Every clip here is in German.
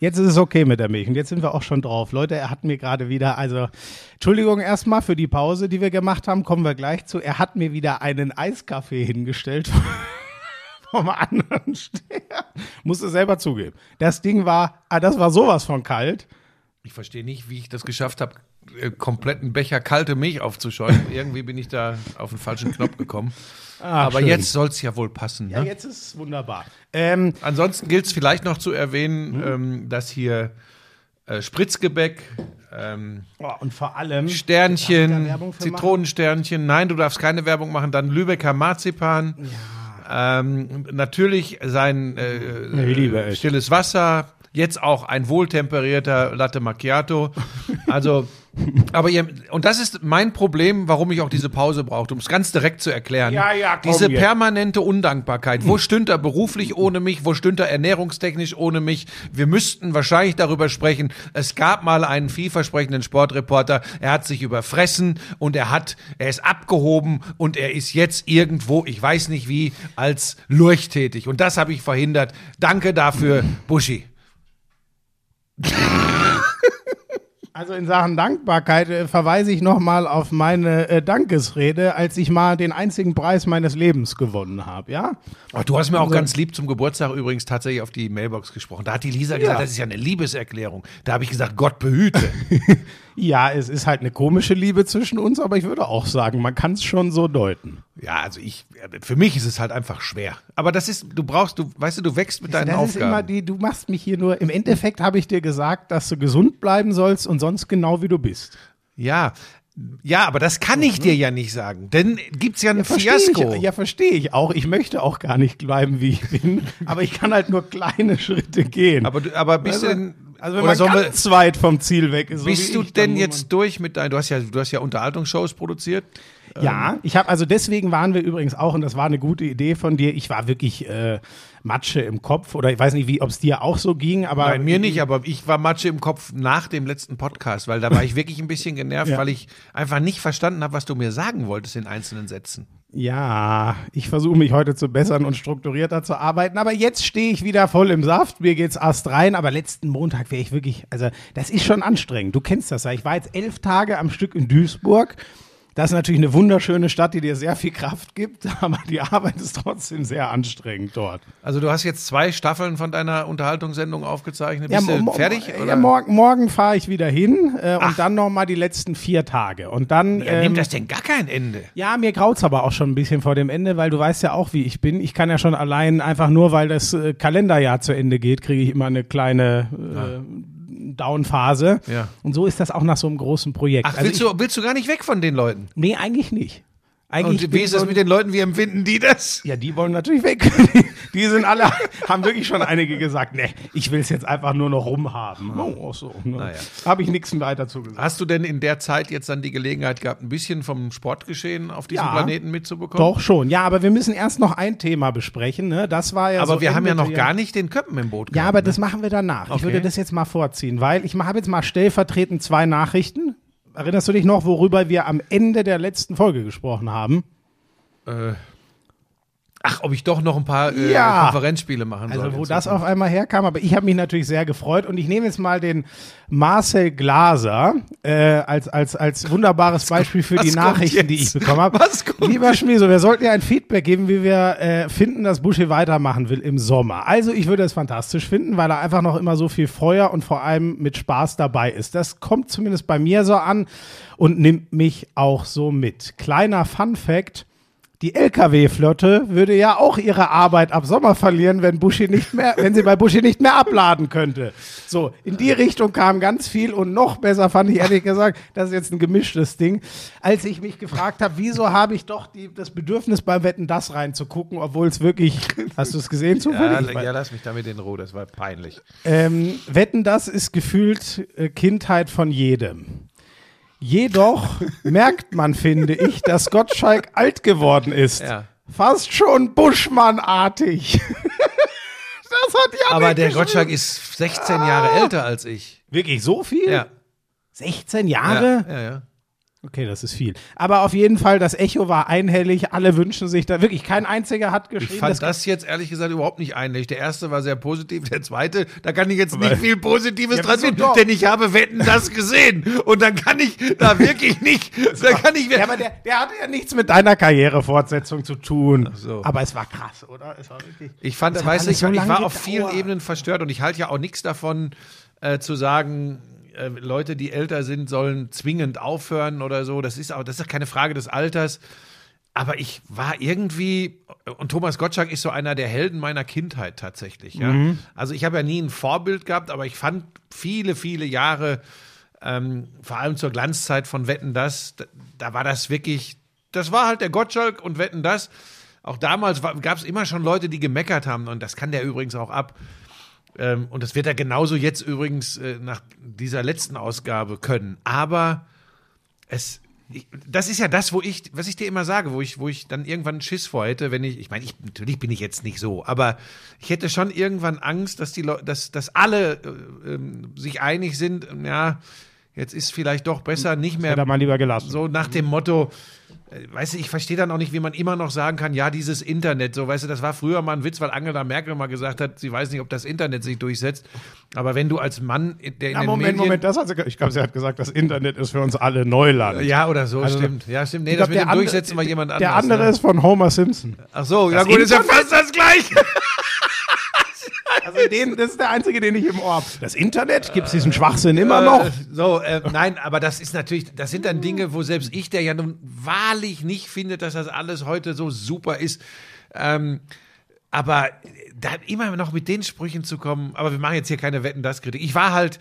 Jetzt ist es okay mit der Milch und jetzt sind wir auch schon drauf. Leute, er hat mir gerade wieder, also Entschuldigung erstmal für die Pause, die wir gemacht haben, kommen wir gleich zu. Er hat mir wieder einen Eiskaffee hingestellt vom anderen Steher. Musste selber zugeben. Das Ding war, ah, das war sowas von kalt. Ich verstehe nicht, wie ich das geschafft habe, kompletten Becher kalte Milch aufzuschäumen. Irgendwie bin ich da auf den falschen Knopf gekommen. Ah, Aber schön. jetzt soll es ja wohl passen. Ne? Ja, jetzt ist es wunderbar. Ähm, Ansonsten gilt es vielleicht noch zu erwähnen, Mhm. ähm, dass hier äh, Spritzgebäck, ähm, oh, und vor allem. Sternchen? Zitronensternchen. Nein, du darfst keine Werbung machen. Dann Lübecker Marzipan. Ähm, natürlich sein äh, es. stilles Wasser. Jetzt auch ein wohltemperierter Latte Macchiato. Also, aber ihr, und das ist mein Problem, warum ich auch diese Pause brauchte, um es ganz direkt zu erklären. Ja, ja, komm Diese jetzt. permanente Undankbarkeit. Wo stünd er beruflich ohne mich? Wo stünd er ernährungstechnisch ohne mich? Wir müssten wahrscheinlich darüber sprechen. Es gab mal einen vielversprechenden Sportreporter. Er hat sich überfressen und er hat, er ist abgehoben und er ist jetzt irgendwo, ich weiß nicht wie, als Lurch tätig. Und das habe ich verhindert. Danke dafür, Buschi. Also in Sachen Dankbarkeit äh, verweise ich nochmal auf meine äh, Dankesrede, als ich mal den einzigen Preis meines Lebens gewonnen habe, ja? Oh, du hast mir auch Also- ganz lieb zum Geburtstag übrigens tatsächlich auf die Mailbox gesprochen. Da hat die Lisa gesagt, das ist ja eine Liebeserklärung. Da habe ich gesagt, Gott behüte. Ja, es ist halt eine komische Liebe zwischen uns, aber ich würde auch sagen, man kann es schon so deuten. Ja, also ich, für mich ist es halt einfach schwer. Aber das ist, du brauchst, du, weißt du, du wächst mit deinen das ist immer Aufgaben. die, du machst mich hier nur, im Endeffekt habe ich dir gesagt, dass du gesund bleiben sollst und sonst genau wie du bist. ja. Ja, aber das kann ich dir ja nicht sagen. Denn gibt's ja ein Versteh Fiasko. Ich, ja, verstehe ich auch. Ich möchte auch gar nicht bleiben, wie ich bin, aber ich kann halt nur kleine Schritte gehen. aber, aber bist du denn, also wenn oder man sollen wir, ganz weit vom Ziel weg ist. so bist du ich, denn jetzt durch mit deinen, du hast ja, du hast ja Unterhaltungsshows produziert. man- Ja, ich habe also deswegen waren wir übrigens auch und das war eine gute Idee von dir. Ich war wirklich äh, Matsche im Kopf oder ich weiß nicht, wie ob es dir auch so ging, aber Bei mir nicht, aber ich war Matsche im Kopf nach dem letzten Podcast, weil da war ich wirklich ein bisschen genervt, Ja. weil ich einfach nicht verstanden habe, was du mir sagen wolltest in einzelnen Sätzen. Ja, ich versuche mich heute zu bessern und strukturierter zu arbeiten, aber jetzt stehe ich wieder voll im Saft. Mir geht's erst rein, aber letzten Montag wäre ich wirklich, also das ist schon anstrengend. Du kennst das ja. Ich war jetzt elf Tage am Stück in Duisburg. Das ist natürlich eine wunderschöne Stadt, die dir sehr viel Kraft gibt, aber die Arbeit ist trotzdem sehr anstrengend dort. Also du hast jetzt zwei Staffeln von deiner Unterhaltungssendung aufgezeichnet. Bist mo- du fertig? Ja, oder? morgen morgen fahre ich wieder hin äh, und dann noch mal die letzten vier Tage. Und dann Ja, ähm, nimmt das denn gar kein Ende? Ja, mir graut's aber auch schon ein bisschen vor dem Ende, weil du weißt ja auch, wie ich bin. Ich kann ja schon allein einfach nur, weil das äh, Kalenderjahr zu Ende geht, kriege ich immer eine kleine äh, Downphase. Ja. Und so ist das auch nach so einem großen Projekt. Ach, Also willst, ich, du, willst du gar nicht weg von den Leuten? nee, eigentlich nicht. Eigentlich Und wie ist es ein- mit den Leuten, wie empfinden die das? ja, die wollen natürlich weg. Die sind alle, haben wirklich schon einige gesagt, nee, ich will es jetzt einfach nur noch rumhaben. Oh, so. Ne? Naja. Habe ich nichts weiter zu gesagt. Hast du denn in der Zeit jetzt dann die Gelegenheit gehabt, ein bisschen vom Sportgeschehen auf diesem Ja. Planeten mitzubekommen? Doch schon. Ja, aber wir müssen erst noch ein Thema besprechen. Ne? Das war ja Aber so wir haben ja noch gar nicht den Köppen im Boot Ja, gehabt, aber ne? das machen wir danach. Ich Okay. würde das jetzt mal vorziehen, weil ich habe jetzt mal stellvertretend zwei Nachrichten. Erinnerst du dich noch, worüber wir am Ende der letzten Folge gesprochen haben? Äh, ach, ob ich doch noch ein paar äh, Ja. Konferenzspiele machen soll. Also, wo das auf einmal herkam, aber ich habe mich natürlich sehr gefreut und ich nehme jetzt mal den Marcel Glaser äh, als, als, als wunderbares Beispiel für die Nachrichten, die ich bekommen habe. Lieber Schmieso, wir sollten ja ein Feedback geben, wie wir äh, finden, dass Buschi weitermachen will im Sommer. Also ich würde es fantastisch finden, weil er einfach noch immer so viel Feuer und vor allem mit Spaß dabei ist. Das kommt zumindest bei mir so an und nimmt mich auch so mit. Kleiner Fun Fact. Die LKW-Flotte würde ja auch ihre Arbeit ab Sommer verlieren, wenn Buschi nicht mehr, wenn sie bei Buschi nicht mehr abladen könnte. So, in die Richtung kam ganz viel und noch besser fand ich ehrlich gesagt, das ist jetzt ein gemischtes Ding, als ich mich gefragt habe, wieso habe ich doch die, das Bedürfnis beim Wetten das reinzugucken, obwohl es wirklich, hast du es gesehen Ja, zufällig? ja, lass mich damit in Ruhe, das war peinlich. Ähm, Wetten, das ist gefühlt äh, Kindheit von jedem. Jedoch merkt man, finde ich, dass Gottschalk alt geworden ist. Ja. Fast schon Buschmann-artig. das hat ja Aber der Gottschalk ist 16 Jahre älter als ich. Wirklich so viel? Ja. 16 Jahre? Ja, ja, ja. Okay, das ist viel. Aber auf jeden Fall, das Echo war einhellig. Alle wünschen sich da wirklich. Kein einziger hat geschrieben. Ich fand das, jetzt ehrlich gesagt überhaupt nicht einhellig. Der erste war sehr positiv, der zweite, da kann ich jetzt nicht viel Positives Ja, dran sehen, doch? denn ich habe Wetten das gesehen. Und dann kann ich da wirklich nicht, da kann ich ja, aber der, der hatte ja nichts mit deiner Karrierefortsetzung zu tun. so. Aber es war krass, oder? Es war wirklich. Ich fand, weißt du, ich, so ich war auf vielen Ebenen verstört und ich halte ja auch nichts davon, äh, zu sagen, äh, Leute, die älter sind, sollen zwingend aufhören oder so. Das ist auch, das ist keine Frage des Alters. Aber ich war irgendwie, und Thomas Gottschalk ist so einer der Helden meiner Kindheit tatsächlich. Ja? Mhm. Also ich habe ja nie ein Vorbild gehabt, aber ich fand viele, viele Jahre, ähm, vor allem zur Glanzzeit von Wetten das, da, da war das wirklich, das war halt der Gottschalk und Wetten das. Auch damals gab es immer schon Leute, die gemeckert haben und das kann der übrigens auch ab. Ähm, und das wird er genauso jetzt übrigens äh, nach dieser letzten Ausgabe können. Aber es, ich, das ist ja das, wo ich, was ich dir immer sage, wo ich, wo ich dann irgendwann Schiss vor hätte, wenn ich, ich meine, ich, natürlich bin ich jetzt nicht so, aber ich hätte schon irgendwann Angst, dass die Leute, dass, dass alle äh, ähm, sich einig sind, ja, jetzt ist vielleicht doch besser, nicht mehr Hätte mal lieber gelassen. so nach dem Motto, weißt du, ich verstehe dann auch nicht, wie man immer noch sagen kann, ja, dieses Internet, so, weißt du, das war früher mal ein Witz, weil Angela Merkel mal gesagt hat, sie weiß nicht, ob das Internet sich durchsetzt. Aber wenn du als Mann, der in Ja, den Moment, Medien, Moment, das hat sie, ich glaube, sie hat gesagt, das Internet ist für uns alle Neuland. ja, oder so, Also, stimmt. Ja, stimmt. Nee, das mit dem andere- Durchsetzen war jemand anderes. Der andere ne? ist von Homer Simpson. Ach so, ja Das gut, ist ja Internet- fast das Gleiche. Also den, das ist der einzige, den ich im Ohr habe. Das Internet, gibt es diesen Schwachsinn immer noch? Äh, so, äh, nein, aber das ist natürlich, das sind dann Dinge, wo selbst ich, der ja nun wahrlich nicht findet, dass das alles heute so super ist, ähm, aber da immer noch mit den Sprüchen zu kommen, aber wir machen jetzt hier keine Wetten, das Kritik. Ich war halt,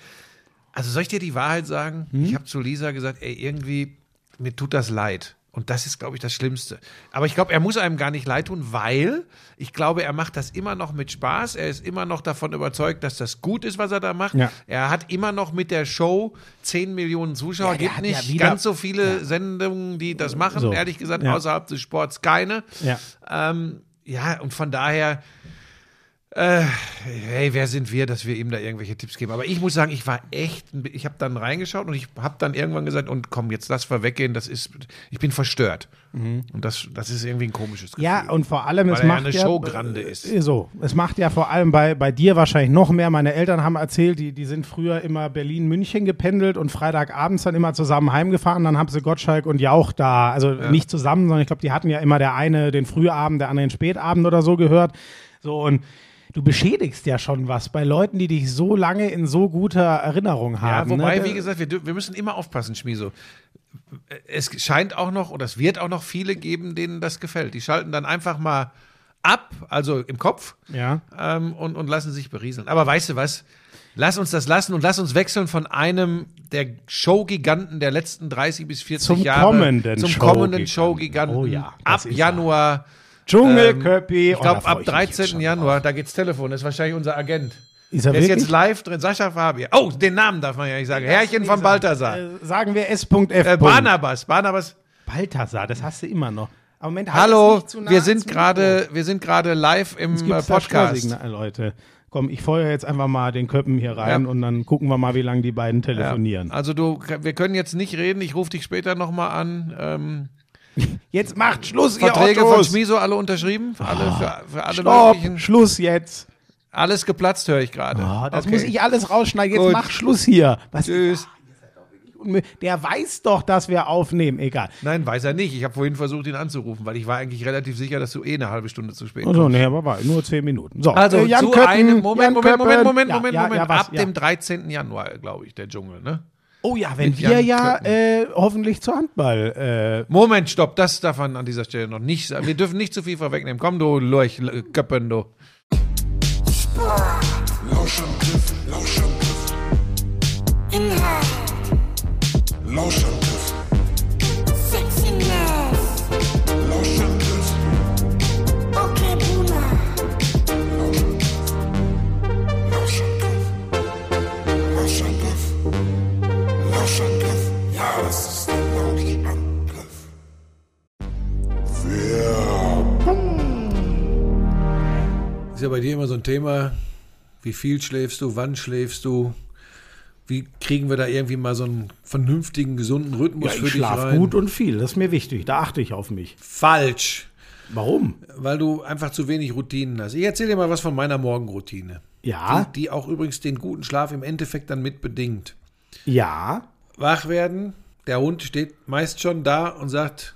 also soll ich dir die Wahrheit sagen? Ich habe zu Lisa gesagt, ey, irgendwie, mir tut das leid. Und das ist, glaube ich, das Schlimmste. Aber ich glaube, er muss einem gar nicht leid tun, weil ich glaube, er macht das immer noch mit Spaß. Er ist immer noch davon überzeugt, dass das gut ist, was er da macht. Ja. Er hat immer noch mit der Show 10 Millionen Zuschauer. Ja, Gibt ja nicht wieder- ganz so viele Sendungen, die das machen. So. Ehrlich gesagt, Ja. außerhalb des Sports keine. Ja. Ähm, ja, und von daher, äh, hey, wer sind wir, dass wir ihm da irgendwelche Tipps geben? Aber ich muss sagen, ich war echt, ich habe dann reingeschaut und ich habe dann irgendwann gesagt, und komm, jetzt lass wir weggehen, das ist, ich bin verstört. Und das, das ist irgendwie ein komisches Gefühl. Ja, und vor allem, Weil es er ja macht eine ja, Showgrande ist. äh, So, es macht ja vor allem bei, bei dir wahrscheinlich noch mehr. Meine Eltern haben erzählt, die, die sind früher immer Berlin-München gependelt und Freitagabends dann immer zusammen heimgefahren. Dann haben sie Gottschalk und Jauch da, also nicht zusammen, sondern ich glaube, die hatten ja immer der eine den Frühabend, der andere den Spätabend oder so gehört. So, und du beschädigst ja schon was bei Leuten, die dich so lange in so guter Erinnerung Ja, haben. wobei, ne? wie gesagt, wir, wir müssen immer aufpassen, Schmieso. Es scheint auch noch, oder es wird auch noch viele geben, denen das gefällt. Die schalten dann einfach mal ab, also im Kopf, Ja. ähm, und, und lassen sich berieseln. Aber weißt du was? Lass uns das lassen und lass uns wechseln von einem der Showgiganten der letzten 30 bis 40 Zum Jahre kommenden zum Showgiganten. kommenden Showgiganten Oh ja, ab Januar. Dschungelköppi. Ich Oh, glaube, ab ich mich jetzt 13. schon Januar, da geht's Telefon, das ist wahrscheinlich unser Agent. Ist er Der ist wirklich? jetzt live drin, Sascha Fabian. Oh, den Namen darf man ja nicht sagen. Herrchen von Balthasar. Äh, sagen wir S.F. Äh, Barnabas, Barnabas. Balthasar, das hast du immer noch. Aber Moment, halt Hallo, nah wir sind gerade, wir sind gerade live im äh, Podcast. Leute. Komm, ich feuer jetzt einfach mal den Köppen hier rein Ja. und dann gucken wir mal, wie lange die beiden telefonieren. Ja, also du, wir können jetzt nicht reden. Ich rufe dich später nochmal an. Ähm, Jetzt macht Schluss, Verträge ihr von Ottos. Schmiso alle unterschrieben, für alle, für, für alle Stopp, möglichen. Schluss jetzt. Alles geplatzt, höre ich gerade. Ah, das Okay. muss ich alles rausschneiden. Jetzt Gut. mach Schluss hier. Was Tschüss. Der weiß doch, dass wir aufnehmen. Egal. Nein, weiß er nicht. Ich habe vorhin versucht, ihn anzurufen, weil ich war eigentlich relativ sicher, dass du eh eine halbe Stunde zu spät Also, kommst. nee, aber war nur zehn Minuten. So, Also äh, zu Köppen, einem Moment, Moment, Moment, Köppen. Moment, Ja, Moment, ja, Moment. Ja, was, Ab dem 13. Januar, glaube ich, der Dschungel, ne? Oh ja, wenn wir Jan ja äh, hoffentlich zu Handball äh, Moment, stopp, das darf man an dieser Stelle noch nicht sagen. Wir dürfen nicht zu viel vorwegnehmen. Komm, du Lurch, L- Köppen, du. Lauschangriff, Lauschangriff. Inhalt, Lauschangriff, Ist ja bei dir immer so ein Thema, wie viel schläfst du, wann schläfst du, Wie kriegen wir da irgendwie mal so einen vernünftigen, gesunden Rhythmus Ja, für ich dich schlafe rein? gut und viel. Das ist mir wichtig. Da achte ich auf mich. Falsch. Warum? Weil du einfach zu wenig Routinen hast. Ich erzähle dir mal was von meiner Morgenroutine. Ja, Die, die auch übrigens den guten Schlaf im Endeffekt dann mit bedingt. ja. Wach werden, der Hund steht meist schon da und sagt,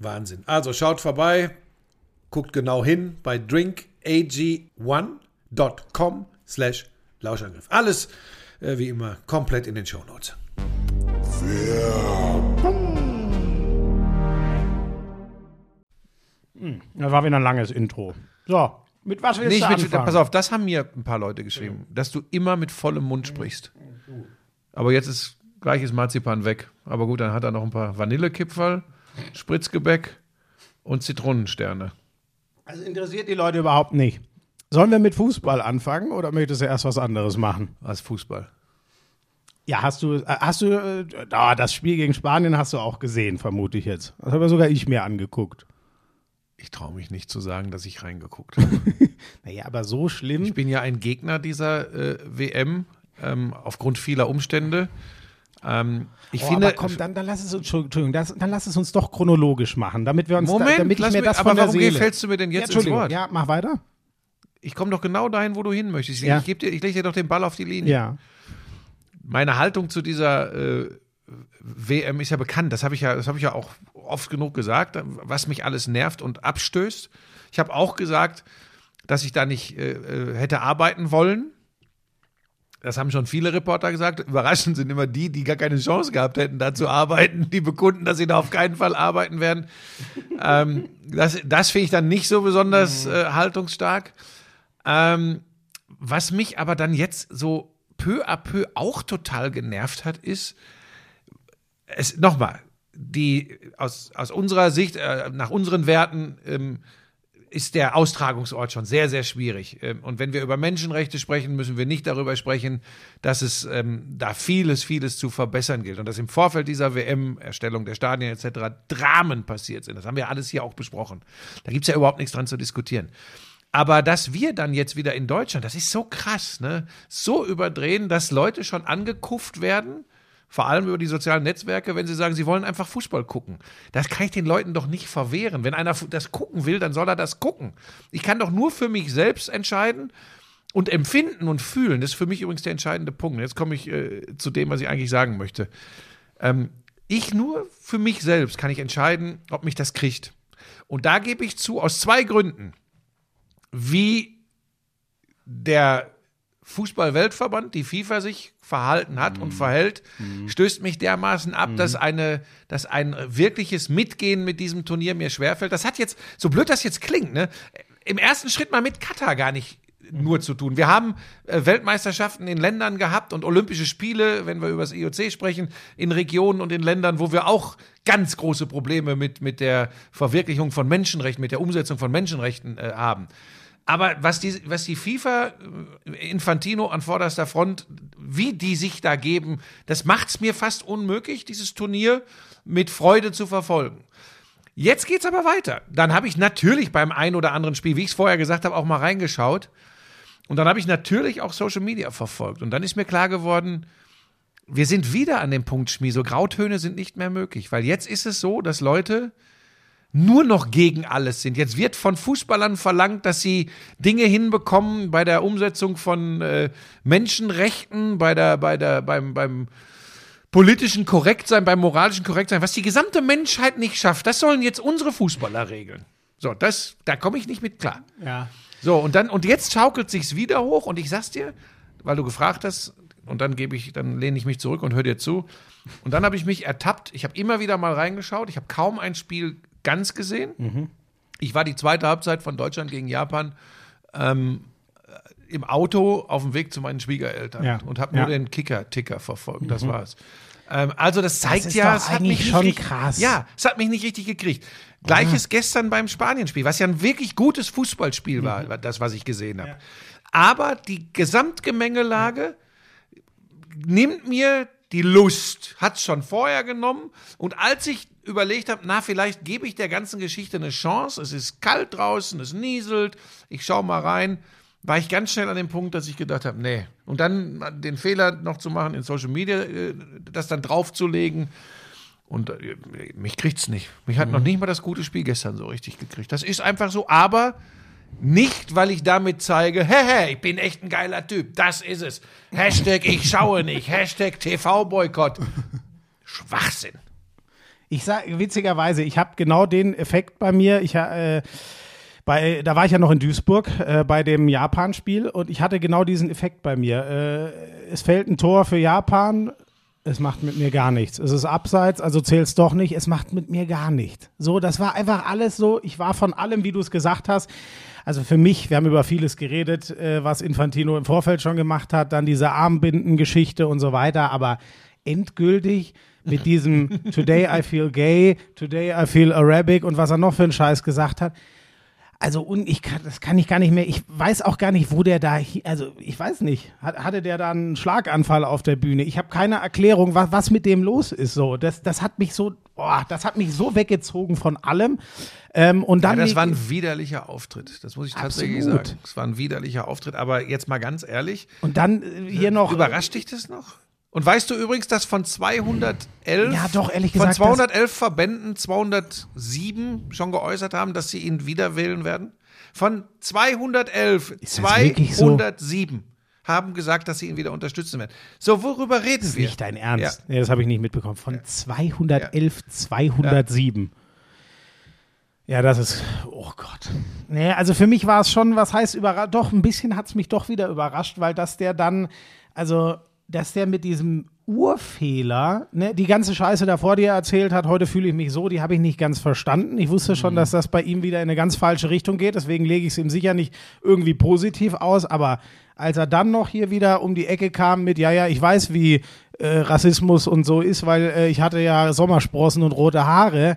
Wahnsinn. Also schaut vorbei, guckt genau hin bei drinkag1.com slash Lauschangriff. Alles äh, wie immer komplett in den Shownotes. Das war wieder ein langes Intro. So, mit was willst Nicht du mit, anfangen? pass auf, das haben mir ein paar Leute geschrieben, dass du immer mit vollem Mund sprichst. Aber jetzt ist gleiches Marzipan weg. Aber gut, dann hat er noch ein paar Vanillekipferl, Spritzgebäck und Zitronensterne. Also interessiert die Leute überhaupt nicht. Sollen wir mit Fußball anfangen oder möchtest du erst was anderes machen? Als Fußball. Ja, hast du, äh, hast du, ah, das Spiel gegen Spanien hast du auch gesehen, vermute ich jetzt. Das habe sogar ich mir angeguckt. Ich traue mich nicht zu sagen, dass ich reingeguckt habe. Naja, aber so schlimm. Ich bin ja ein Gegner dieser äh, WM ähm, aufgrund vieler Umstände. Ähm, ich oh, finde, aber komm, dann, dann lass es uns, Entschuldigung, das, dann lass es uns doch chronologisch machen, damit wir uns, Moment, da, damit ich mir mich- das aber von der warum Seele. gefällst du mir denn ja, jetzt ins Entschuldigung, Wort? ja, mach weiter. ich komme doch genau dahin, wo du hin möchtest. Ich, Ja. ich, dir, ich lege dir doch den Ball auf die Linie. Ja. Meine Haltung zu dieser äh, WM ist ja bekannt. Das habe ich ja, das habe ich ja auch oft genug gesagt, was mich alles nervt und abstößt. Ich habe auch gesagt, dass ich da nicht äh, äh, hätte arbeiten wollen. Das haben schon viele Reporter gesagt. Überraschend sind immer die, die gar keine Chance gehabt hätten, da zu arbeiten, die bekunden, dass sie da auf keinen Fall arbeiten werden. ähm, das das finde ich dann nicht so besonders äh, haltungsstark. Ähm, was mich aber dann jetzt so peu à peu auch total genervt hat, ist, es nochmal, die aus, aus unserer Sicht, äh, nach unseren Werten, ähm, ist der Austragungsort schon sehr, sehr schwierig. Ähm, Und wenn wir über Menschenrechte sprechen, müssen wir nicht darüber sprechen, dass es ähm, da vieles, vieles zu verbessern gilt. Und dass im Vorfeld dieser WM, Erstellung der Stadien etc., Dramen passiert sind. Das haben wir alles hier auch besprochen. Da gibt's ja überhaupt nichts dran zu diskutieren. Aber dass wir dann jetzt wieder in Deutschland, das ist so krass, ne? So überdrehen, dass Leute schon angekufft werden, vor allem über die sozialen Netzwerke, wenn sie sagen, sie wollen einfach Fußball gucken. Das kann ich den Leuten doch nicht verwehren. Wenn einer das gucken will, dann soll er das gucken. Ich kann doch nur für mich selbst entscheiden und empfinden und fühlen. Das ist für mich übrigens der entscheidende Punkt. Jetzt komme ich äh, zu dem, was ich eigentlich sagen möchte. Ähm, ich nur für mich selbst kann ich entscheiden, ob mich das kriegt. Und da gebe ich zu, aus zwei Gründen, wie der Fußball-Weltverband, die FIFA sich verhalten hat und verhält, stößt mich dermaßen ab, dass eine, dass ein wirkliches Mitgehen mit diesem Turnier mir schwerfällt. Das hat jetzt, so blöd das jetzt klingt, ne, im ersten Schritt mal mit Katar gar nicht nur zu tun. Wir haben äh, Weltmeisterschaften in Ländern gehabt und Olympische Spiele, wenn wir über das IOC sprechen, in Regionen und in Ländern, wo wir auch ganz große Probleme mit, mit der Verwirklichung von Menschenrechten, mit der Umsetzung von Menschenrechten äh, haben. Aber was die, was die FIFA, äh, Infantino an vorderster Front, wie die sich da geben, das macht es mir fast unmöglich, dieses Turnier mit Freude zu verfolgen. Jetzt geht's aber weiter. Dann habe ich natürlich beim ein oder anderen Spiel, wie ich es vorher gesagt habe, auch mal reingeschaut. Und dann habe ich natürlich auch Social Media verfolgt. Und dann ist mir klar geworden, wir sind wieder an dem Punkt, Schmie, so Grautöne sind nicht mehr möglich. Weil jetzt ist es so, dass Leute nur noch gegen alles sind. Jetzt wird von Fußballern verlangt, dass sie Dinge hinbekommen bei der Umsetzung von äh, Menschenrechten, bei der, bei der, beim, beim politischen Korrektsein, beim moralischen Korrektsein, was die gesamte Menschheit nicht schafft. Das sollen jetzt unsere Fußballer regeln. So, das, da komme ich nicht mit klar. Ja. So, und dann, und jetzt schaukelt sich's wieder hoch und ich sag's dir, weil du gefragt hast, und dann gebe ich, dann lehne ich mich zurück und höre dir zu. Und dann habe ich mich ertappt. Ich habe immer wieder mal reingeschaut. Ich habe kaum ein Spiel ganz gesehen. Ich war die zweite Halbzeit von Deutschland gegen Japan ähm, im Auto auf dem Weg zu meinen Schwiegereltern Ja. und habe nur Ja. den Kicker-Ticker verfolgt. Das war's. Ähm, also das zeigt ist ja, es hat mich schon richtig, krass. Ja, es hat mich nicht richtig gekriegt. Gleiches gestern beim Spanienspiel, was ja ein wirklich gutes Fußballspiel war, Mhm. das, was ich gesehen habe. Aber die Gesamtgemengelage nimmt mir die Lust, hat es schon vorher genommen. Und als ich überlegt habe, na, vielleicht gebe ich der ganzen Geschichte eine Chance, es ist kalt draußen, es nieselt, ich schaue mal rein, war ich ganz schnell an dem Punkt, dass ich gedacht habe, nee. Und dann den Fehler noch zu machen, in Social Media äh, das dann draufzulegen. Und äh, mich kriegt's nicht. Mich hat noch nicht mal das gute Spiel gestern so richtig gekriegt. Das ist einfach so, aber nicht, weil ich damit zeige, hey, hey, ich bin echt ein geiler Typ. Das ist es. Hashtag ich schaue nicht. Hashtag TV-Boykott. Schwachsinn. Ich sage witzigerweise, ich habe genau den Effekt bei mir. Ich äh, bei, da war ich ja noch in Duisburg äh, bei dem Japan-Spiel und ich hatte genau diesen Effekt bei mir. Äh, es fällt ein Tor für Japan. Es macht mit mir gar nichts. Es ist abseits, also zählt's doch nicht. Es macht mit mir gar nichts. So, das war einfach alles so. Ich war von allem, wie du es gesagt hast. Also für mich, wir haben über vieles geredet, äh, was Infantino im Vorfeld schon gemacht hat, dann diese Armbindengeschichte und so weiter. Aber endgültig mit diesem Today I feel gay, Today I feel Arabic und was er noch für einen Scheiß gesagt hat. Also und ich kann, das kann ich gar nicht mehr. Ich weiß auch gar nicht, wo der da, also ich weiß nicht. Hat, hatte der da einen Schlaganfall auf der Bühne? Ich habe keine Erklärung, was, was mit dem los ist. So, das, das hat mich so, boah, das hat mich so weggezogen von allem. Ähm, und Ja, dann das leg- war ein widerlicher Auftritt. Das muss ich tatsächlich Absolut. sagen. Es war ein widerlicher Auftritt. Aber jetzt mal ganz ehrlich, und dann äh, hier noch. überrascht dich das noch? Und weißt du übrigens, dass von 211, Ja, doch, ehrlich von gesagt, 211 Verbänden 207 schon geäußert haben, dass sie ihn wieder wählen werden? Von 211, Ist das wirklich so? 207 haben gesagt, dass sie ihn wieder unterstützen werden. So, worüber reden ist wir? nicht dein Ernst. Ja. Nee, das habe ich nicht mitbekommen. Von 211, 207. Ja, das ist, oh Gott. Nee, also für mich war es schon, was heißt überrascht, doch, ein bisschen hat es mich doch wieder überrascht, weil dass der dann, also, dass der mit diesem Urfehler, ne, die ganze Scheiße davor, die er erzählt hat, heute fühle ich mich so, die habe ich nicht ganz verstanden. Ich wusste schon, dass das bei ihm wieder in eine ganz falsche Richtung geht, deswegen lege ich es ihm sicher nicht irgendwie positiv aus, aber als er dann noch hier wieder um die Ecke kam mit, ja, ja, ich weiß, wie äh, Rassismus und so ist, weil äh, ich hatte ja Sommersprossen und rote Haare,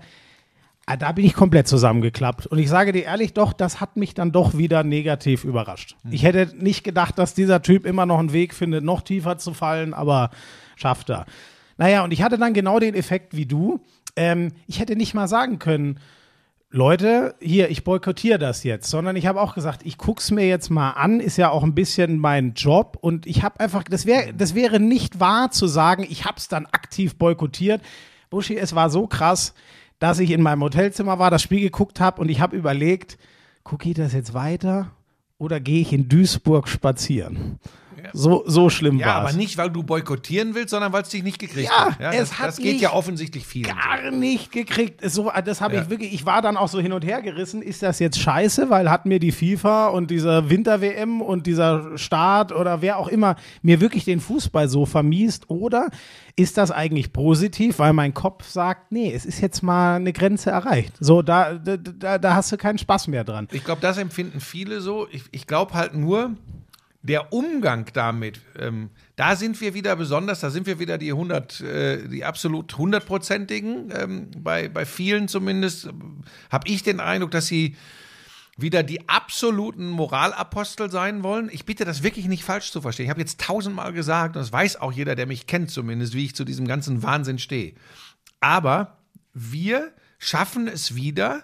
Ah, Da bin ich komplett zusammengeklappt. Und ich sage dir ehrlich, doch, das hat mich dann doch wieder negativ überrascht. Ich hätte nicht gedacht, dass dieser Typ immer noch einen Weg findet, noch tiefer zu fallen, aber schafft er. Naja, und ich hatte dann genau den Effekt wie du. Ähm, ich hätte nicht mal sagen können, Leute, hier, ich boykottiere das jetzt, sondern ich habe auch gesagt, ich guck's mir jetzt mal an, ist ja auch ein bisschen mein Job und ich habe einfach, das wäre, das wäre nicht wahr zu sagen, ich habe es dann aktiv boykottiert. Buschi, es war so krass, dass ich in meinem Hotelzimmer war, das Spiel geguckt habe und ich habe überlegt, gucke ich das jetzt weiter oder gehe ich in Duisburg spazieren? So, so schlimm Ja, war aber es. nicht, weil du boykottieren willst, sondern weil es dich nicht gekriegt Ja, hat. Ja, es das, hat das geht ja offensichtlich viel. gar nicht gekriegt. So, das habe Ja. ich wirklich, ich war dann auch so hin und her gerissen. Ist das jetzt scheiße, weil hat mir die FIFA und dieser Winter-WM und dieser Start oder wer auch immer mir wirklich den Fußball so vermiest? Oder ist das eigentlich positiv, weil mein Kopf sagt, nee, es ist jetzt mal eine Grenze erreicht. So, da, da, da, da hast du keinen Spaß mehr dran. Ich glaube, das empfinden viele so. Ich, ich glaube halt nur, der Umgang damit, ähm, da sind wir wieder besonders, da sind wir wieder die 100, äh, die absolut hundertprozentigen, ähm, bei, bei vielen zumindest, habe ich den Eindruck, dass sie wieder die absoluten Moralapostel sein wollen. Ich bitte das wirklich nicht falsch zu verstehen. Ich habe jetzt tausendmal gesagt, und das weiß auch jeder, der mich kennt zumindest, wie ich zu diesem ganzen Wahnsinn stehe. Aber wir schaffen es wieder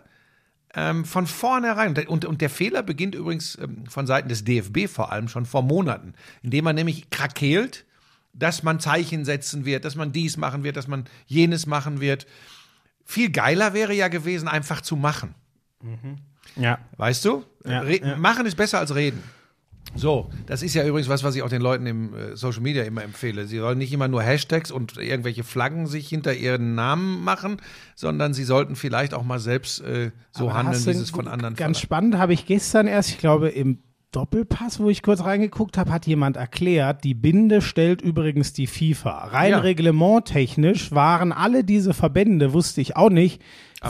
ähm, von vornherein. Und, und, der Fehler beginnt übrigens ähm, von Seiten des DFB vor allem schon vor Monaten, indem man nämlich krakeelt, dass man Zeichen setzen wird, dass man dies machen wird, dass man jenes machen wird. Viel geiler wäre ja gewesen, einfach zu machen. Ja. Weißt du? Ja, ja. Machen ist besser als reden. So, das ist ja übrigens was, was ich auch den Leuten im äh, Social Media immer empfehle. Sie sollen nicht immer nur Hashtags und irgendwelche Flaggen sich hinter ihren Namen machen, sondern sie sollten vielleicht auch mal selbst äh, so Aber handeln, wie sie es von anderen Ganz verlangen. spannend habe ich gestern erst, ich glaube, im Doppelpass, wo ich kurz reingeguckt habe, hat jemand erklärt, die Binde stellt übrigens die FIFA. Rein Ja. reglementtechnisch waren alle diese Verbände, wusste ich auch nicht,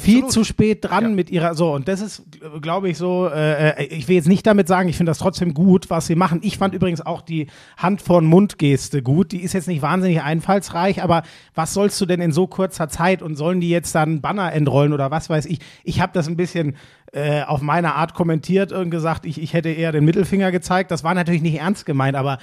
viel Absolut. zu spät dran Ja. mit ihrer, so, und das ist, glaube ich, so, äh, äh, ich will jetzt nicht damit sagen, ich finde das trotzdem gut, was sie machen. Ich fand übrigens auch die Hand vor den Mund Geste gut. Die ist jetzt nicht wahnsinnig einfallsreich, aber was sollst du denn in so kurzer Zeit und sollen die jetzt dann Banner entrollen oder was weiß ich? Ich habe das ein bisschen äh, auf meine Art kommentiert und gesagt, ich, ich hätte eher den Mittelfinger gezeigt. Das war natürlich nicht ernst gemeint, aber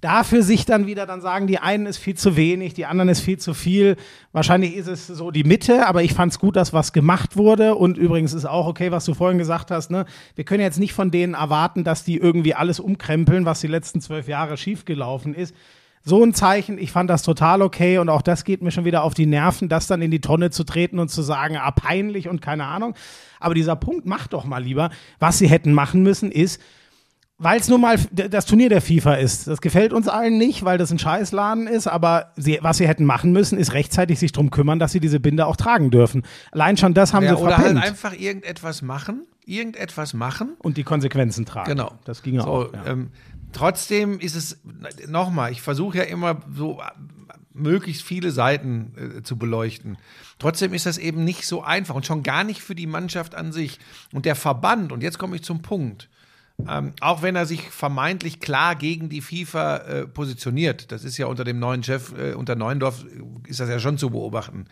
dafür sich dann wieder dann sagen, die einen ist viel zu wenig, die anderen ist viel zu viel. Wahrscheinlich ist es so die Mitte, aber ich fand es gut, dass was gemacht wurde. Und übrigens ist auch okay, was du vorhin gesagt hast. Ne? Wir können jetzt nicht von denen erwarten, dass die irgendwie alles umkrempeln, was die letzten zwölf Jahre schiefgelaufen ist. So ein Zeichen, ich fand das total okay und auch das geht mir schon wieder auf die Nerven, das dann in die Tonne zu treten und zu sagen, ah, peinlich und keine Ahnung. Aber dieser Punkt, macht doch mal lieber. Was sie hätten machen müssen, ist, weil es nun mal das Turnier der FIFA ist. Das gefällt uns allen nicht, weil das ein Scheißladen ist, aber sie, was sie hätten machen müssen, ist rechtzeitig sich drum kümmern, dass sie diese Binde auch tragen dürfen. Allein schon das haben Ja, sie oder verpennt. halt einfach irgendetwas machen, irgendetwas machen und die Konsequenzen tragen. Genau. Das ging so, auch. Ja. Ähm, trotzdem ist es, nochmal, ich versuche ja immer so möglichst viele Seiten äh, zu beleuchten. Trotzdem ist das eben nicht so einfach und schon gar nicht für die Mannschaft an sich. Und der Verband, und jetzt komme ich zum Punkt, ähm, auch wenn er sich vermeintlich klar gegen die FIFA äh, positioniert, das ist ja unter dem neuen Chef, äh, unter Neuendorf, äh, ist das ja schon zu beobachten.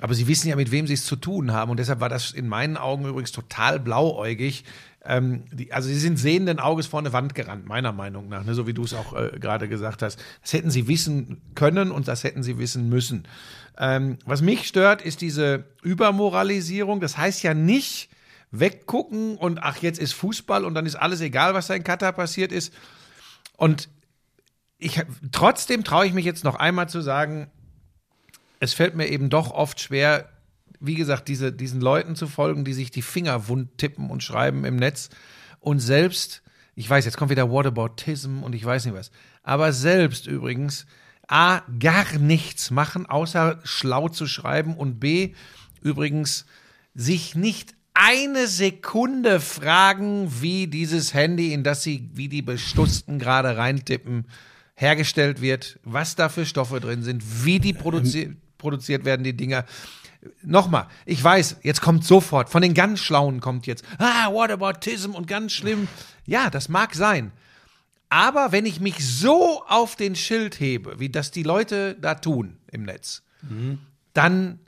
Aber sie wissen ja, mit wem sie es zu tun haben. Und deshalb war das in meinen Augen übrigens total blauäugig. Ähm, die, also sie sind sehenden Auges vor eine Wand gerannt, meiner Meinung nach, ne? so wie du es auch äh, gerade gesagt hast. Das hätten sie wissen können und das hätten sie wissen müssen. Ähm, was mich stört, ist diese Übermoralisierung. Das heißt ja nicht weggucken und ach, jetzt ist Fußball und dann ist alles egal, was da in Katar passiert ist. Und ich, trotzdem traue ich mich jetzt noch einmal zu sagen, es fällt mir eben doch oft schwer, wie gesagt, diese, diesen Leuten zu folgen, die sich die Finger wund tippen und schreiben im Netz und selbst, ich weiß, jetzt kommt wieder Whataboutism und ich weiß nicht was, aber selbst übrigens A, gar nichts machen, außer schlau zu schreiben und B, übrigens, sich nicht eine Sekunde fragen, wie dieses Handy, in das sie wie die Bestussten gerade reintippen, hergestellt wird, was da für Stoffe drin sind, wie die produzi produziert werden, die Dinger. Nochmal, ich weiß, jetzt kommt sofort, von den ganz Schlauen kommt jetzt, ah, Whataboutism und ganz schlimm. Ja, das mag sein. Aber wenn ich mich so auf den Schild hebe, wie das die Leute da tun im Netz, dann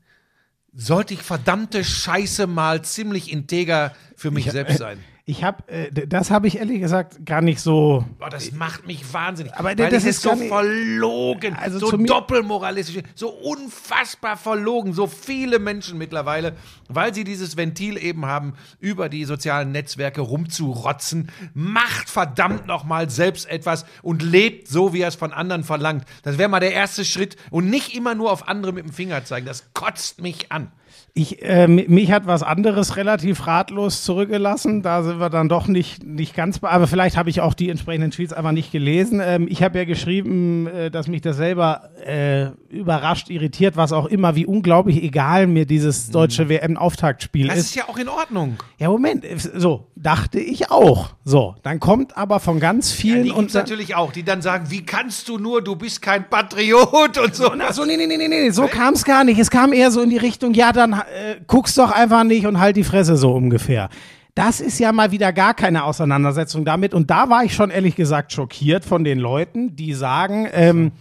sollte ich verdammte Scheiße mal ziemlich integer für mich selbst sein. Ich habe, äh, das habe ich ehrlich gesagt gar nicht so. Boah, das macht mich wahnsinnig. Aber weil das ist so nicht- verlogen, Also so doppelmoralistisch, so unfassbar verlogen. So viele Menschen mittlerweile, weil sie dieses Ventil eben haben, über die sozialen Netzwerke rumzurotzen. Macht verdammt nochmal selbst etwas und lebt so, wie er es von anderen verlangt. Das wäre mal der erste Schritt und nicht immer nur auf andere mit dem Finger zeigen. Das kotzt mich an. Ich, äh, mi- mich hat was anderes relativ ratlos zurückgelassen. Da sind wir dann doch nicht, nicht ganz, aber vielleicht habe ich auch die entsprechenden Tweets einfach nicht gelesen. Ähm, ich habe ja geschrieben, äh, dass mich das selber äh, überrascht, irritiert, was auch immer, wie unglaublich egal mir dieses deutsche WM-Auftaktspiel Mhm. Das ist. ist ja auch in Ordnung. Ja, Moment, äh, so, dachte ich auch. So, dann kommt aber von ganz Ja, vielen die und natürlich auch, die dann sagen, wie kannst du nur, du bist kein Patriot und so. Ach so, nee, nee, nee, nee, nee, so kam es gar nicht. Es kam eher so in die Richtung, ja, dann äh, guck's doch einfach nicht und halt die Fresse so ungefähr. Das ist ja mal wieder gar keine Auseinandersetzung damit. Und da war ich schon ehrlich gesagt schockiert von den Leuten, die sagen, ähm,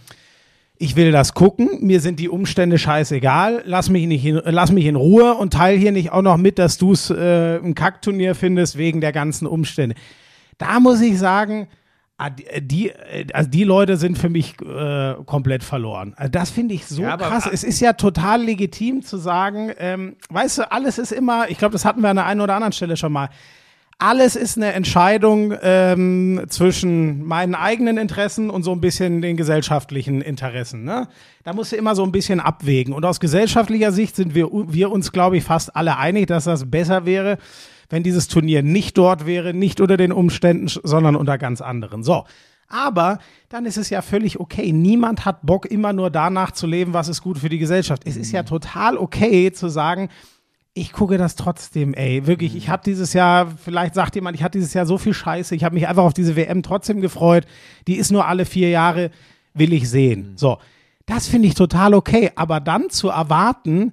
ich will das gucken, mir sind die Umstände scheißegal, lass mich, nicht in, lass mich in Ruhe und teil hier nicht auch noch mit, dass du es äh, ein Kackturnier findest wegen der ganzen Umstände. Da muss ich sagen, die, die, äh, also die Leute sind für mich äh, komplett verloren. Also das finde ich so Ja, aber- krass. Es ist ja total legitim zu sagen, ähm, weißt du, alles ist immer, ich glaube, das hatten wir an der einen oder anderen Stelle schon mal. Alles ist eine Entscheidung ähm, zwischen meinen eigenen Interessen und so ein bisschen den gesellschaftlichen Interessen. Ne? Da musst du immer so ein bisschen abwägen. Und aus gesellschaftlicher Sicht sind wir, wir uns, glaube ich, fast alle einig, dass das besser wäre, wenn dieses Turnier nicht dort wäre, nicht unter den Umständen, sondern unter ganz anderen. So. Aber dann ist es ja völlig okay. Niemand hat Bock, immer nur danach zu leben, was ist gut für die Gesellschaft. Es ist ja total okay zu sagen, ich gucke das trotzdem, ey. Wirklich, ich hatte dieses Jahr, vielleicht sagt jemand, ich hatte dieses Jahr so viel Scheiße. Ich habe mich einfach auf diese WM trotzdem gefreut. Die ist nur alle vier Jahre, will ich sehen. So, das finde ich total okay. Aber dann zu erwarten,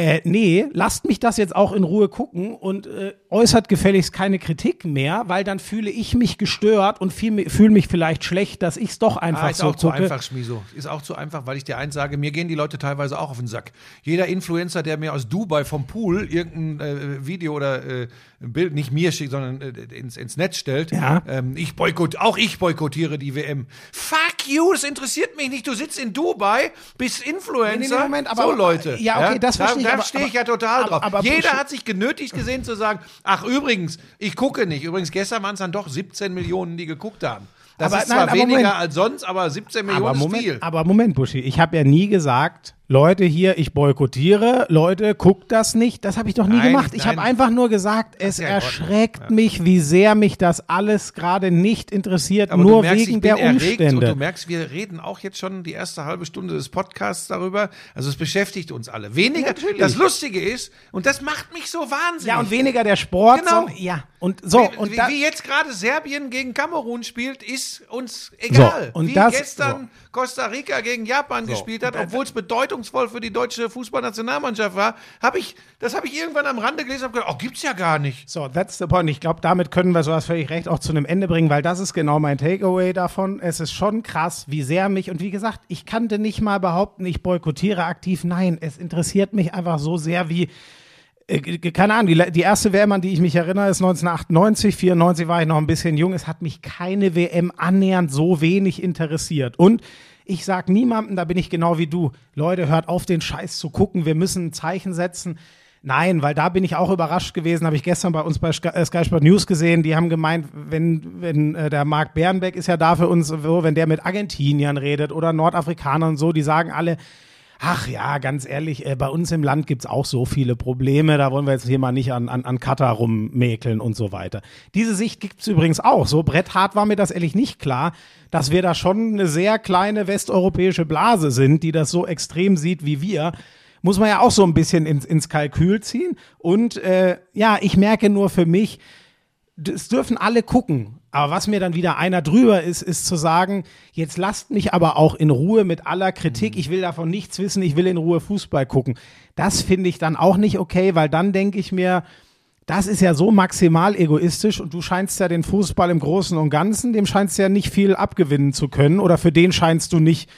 äh, nee, lasst mich das jetzt auch in Ruhe gucken und äh, äußert gefälligst keine Kritik mehr, weil dann fühle ich mich gestört und fühle mich vielleicht schlecht, dass ich es doch einfach Ah, ist so auch zu einfach, Schmiso. Ist auch zu einfach, weil ich dir eins sage, mir gehen die Leute teilweise auch auf den Sack. Jeder Influencer, der mir aus Dubai vom Pool irgendein äh, Video oder äh, ein Bild nicht mir schickt, sondern äh, ins, ins Netz stellt, Ja. ähm, ich boykott, auch ich boykottiere die WM. Fuck you, das interessiert mich nicht. Du sitzt in Dubai, bist Influencer. Nee, nee, Moment, aber- so Leute. ja, okay, das da, verstehe ich, Da aber- stehe ich aber- ja total drauf. aber- aber- Jeder hat sich genötigt gesehen zu sagen, ach übrigens, ich gucke nicht. Übrigens, gestern waren es dann doch 17 Millionen, die geguckt haben. Das Aber ist zwar aber weniger Moment. als sonst, aber 17 Millionen aber ist Moment, viel. aber Moment, Buschi, ich habe ja nie gesagt, Leute hier, ich boykottiere, Leute, guckt das nicht. Das habe ich doch nie Nein, gemacht. Ich habe einfach nur gesagt, es ja erschreckt mich, wie sehr mich das alles gerade nicht interessiert, Aber nur merkst, wegen der Umstände. Und du merkst, wir reden auch jetzt schon die erste halbe Stunde des Podcasts darüber. Also es beschäftigt uns alle. Weniger. Natürlich. das Lustige ist, und das macht mich so wahnsinnig. ja, und weniger der Sport. Genau. sondern- ja, und so. wie, und wie, wie jetzt gerade Serbien gegen Kamerun spielt, ist uns egal. So, und wie das- gestern Costa Rica gegen Japan gespielt hat, obwohl es bedeutungsvoll für die deutsche Fußballnationalmannschaft war, habe ich, das habe ich irgendwann am Rande gelesen und gedacht, oh, gibt's ja gar nicht. So, that's the point. Ich glaube, damit können wir, so hast völlig recht, auch zu einem Ende bringen, weil das ist genau mein Takeaway davon. Es ist schon krass, wie sehr mich, und wie gesagt, ich kannte nicht mal behaupten, ich boykottiere aktiv. Nein, es interessiert mich einfach so sehr wie, keine Ahnung, die, die erste WM, an die ich mich erinnere, ist 1998, 94 war ich noch ein bisschen jung. Es hat mich keine WM annähernd so wenig interessiert. Und ich sag niemandem, da bin ich genau wie du, Leute, hört auf, den Scheiß zu gucken, wir müssen ein Zeichen setzen. Nein, weil da bin ich auch überrascht gewesen, habe ich gestern bei uns bei Sky äh, Sky Sport News gesehen, die haben gemeint, wenn, wenn äh, der Marc Bernbeck ist ja da für uns wenn der mit Argentiniern redet oder Nordafrikanern und so, die sagen alle, Ach ja, ganz ehrlich, äh, bei uns im Land gibt's auch so viele Probleme, da wollen wir jetzt hier mal nicht an, an, an Katar rummäkeln und so weiter. Diese Sicht gibt's übrigens auch. So bretthart war mir das ehrlich nicht klar, dass wir da schon eine sehr kleine westeuropäische Blase sind, die das so extrem sieht wie wir. Muss man ja auch so ein bisschen ins, ins Kalkül ziehen. Und äh, ja, ich merke nur für mich, es dürfen alle gucken. Aber was mir dann wieder einer drüber ist, ist zu sagen, jetzt lasst mich aber auch in Ruhe mit aller Kritik. Ich will davon nichts wissen, ich will in Ruhe Fußball gucken. Das finde ich dann auch nicht okay, weil dann denke ich mir, das ist ja so maximal egoistisch und du scheinst ja den Fußball im Großen und Ganzen, dem scheinst du ja nicht viel abgewinnen zu können oder für den scheinst du nicht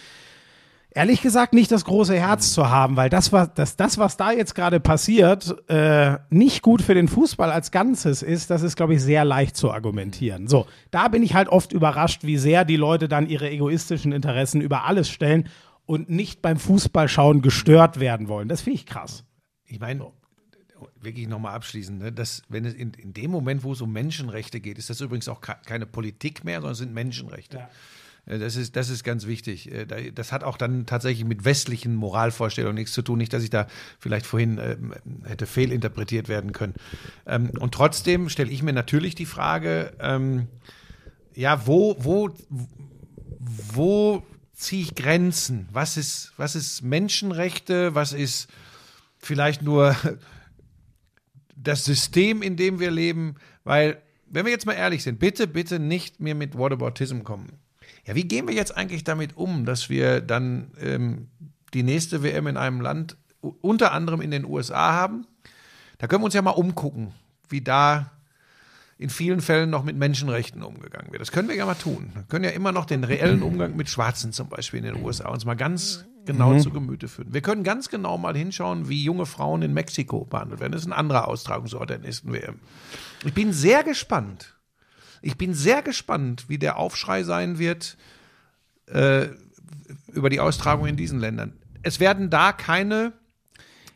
ehrlich gesagt nicht das große Herz zu haben, weil das, was, das, das, was da jetzt gerade passiert, äh, nicht gut für den Fußball als Ganzes ist, das ist, glaube ich, sehr leicht zu argumentieren. So, da bin ich halt oft überrascht, wie sehr die Leute dann ihre egoistischen Interessen über alles stellen und nicht beim Fußballschauen gestört werden wollen. Das finde ich krass. Ich meine, wirklich nochmal abschließend, ne, dass, wenn es in, in dem Moment, wo es um Menschenrechte geht, ist das übrigens auch ke- keine Politik mehr, sondern es sind Menschenrechte. Äh, Das ist, das ist ganz wichtig. Äh, da- Das hat auch dann tatsächlich mit westlichen Moralvorstellungen nichts zu tun. Nicht, dass ich da vielleicht vorhin ähm, hätte fehlinterpretiert werden können. Ähm, und trotzdem stelle ich mir natürlich die Frage, ähm, ja, wo, wo, wo ziehe ich Grenzen? Was ist, was ist Menschenrechte? Was ist vielleicht nur das System, in dem wir leben? Weil, wenn wir jetzt mal ehrlich sind, bitte, bitte nicht mir mit Whataboutism kommen. Ja, wie gehen wir jetzt eigentlich damit um, dass wir dann ähm, die nächste WM in einem Land, unter anderem in den USA haben? Da können wir uns ja mal umgucken, wie da in vielen Fällen noch mit Menschenrechten umgegangen wird. Das können wir ja mal tun. Wir können ja immer noch den reellen Umgang mit Schwarzen zum Beispiel in den USA uns mal ganz genau zu Gemüte führen. Wir können ganz genau mal hinschauen, wie junge Frauen in Mexiko behandelt werden. Das ist ein anderer Austragungsort der nächsten WM. Ich bin sehr gespannt, Ich bin sehr gespannt, wie der Aufschrei sein wird äh, über die Austragung in diesen Ländern. Es werden da keine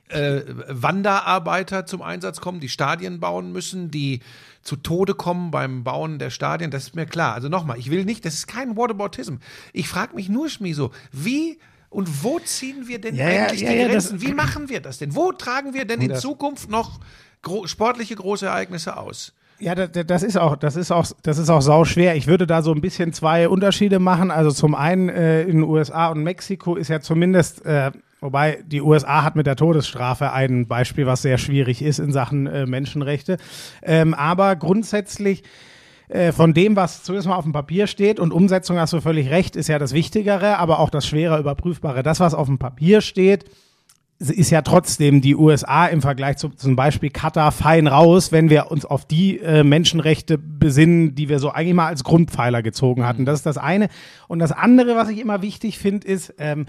äh, Wanderarbeiter zum Einsatz kommen, die Stadien bauen müssen, die zu Tode kommen beim Bauen der Stadien, das ist mir klar. Also nochmal, ich will nicht, das ist kein Whataboutism. Ich frage mich nur, Schmiso, wie und wo ziehen wir denn Ja, eigentlich ja, die ja, Grenzen? wie machen wir das denn? Wo tragen wir denn in Zukunft noch gro sportliche große Ereignisse aus? Ja, das, ist auch, das ist auch, das ist auch sau schwer. Ich würde da so ein bisschen zwei Unterschiede machen. Also zum einen äh, in den USA und Mexiko ist ja zumindest, äh, wobei die USA hat mit der Todesstrafe ein Beispiel, was sehr schwierig ist in Sachen äh, Menschenrechte. Ähm, aber grundsätzlich äh, von dem, was zumindest mal auf dem Papier steht und Umsetzung hast du völlig recht, ist ja das Wichtigere, aber auch das schwerer überprüfbare. Das, was auf dem Papier steht, ist ja trotzdem die USA im Vergleich zu zum Beispiel Katar fein raus, wenn wir uns auf die äh, Menschenrechte besinnen, die wir so eigentlich mal als Grundpfeiler gezogen hatten. Das ist das eine. Und das andere, was ich immer wichtig finde, ist, ähm,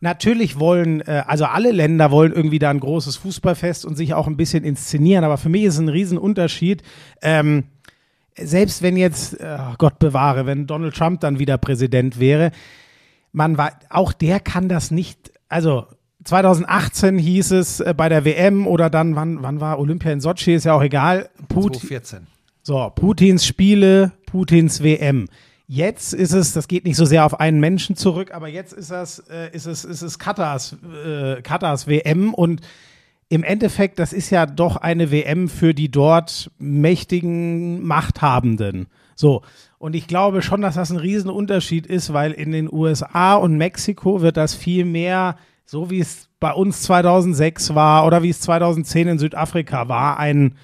natürlich wollen, äh, also alle Länder wollen irgendwie da ein großes Fußballfest und sich auch ein bisschen inszenieren. Aber für mich ist es ein Riesenunterschied. Ähm, selbst wenn jetzt, äh, Gott bewahre, wenn Donald Trump dann wieder Präsident wäre, man war, auch der kann das nicht, also 2018 hieß es äh, bei der WM oder dann, wann, wann war Olympia in Sochi, ist ja auch egal. Put, 2014. so, Putins Spiele, Putins WM. Jetzt ist es, das geht nicht so sehr auf einen Menschen zurück, aber jetzt ist das, äh, ist es, ist es Katars, äh, Katars WM und im Endeffekt, das ist ja doch eine WM für die dort mächtigen Machthabenden. So. Und ich glaube schon, dass das ein Riesenunterschied ist, weil in den USA und Mexiko wird das viel mehr, so wie es bei uns 2006 war oder wie es 2010 in Südafrika war, ein,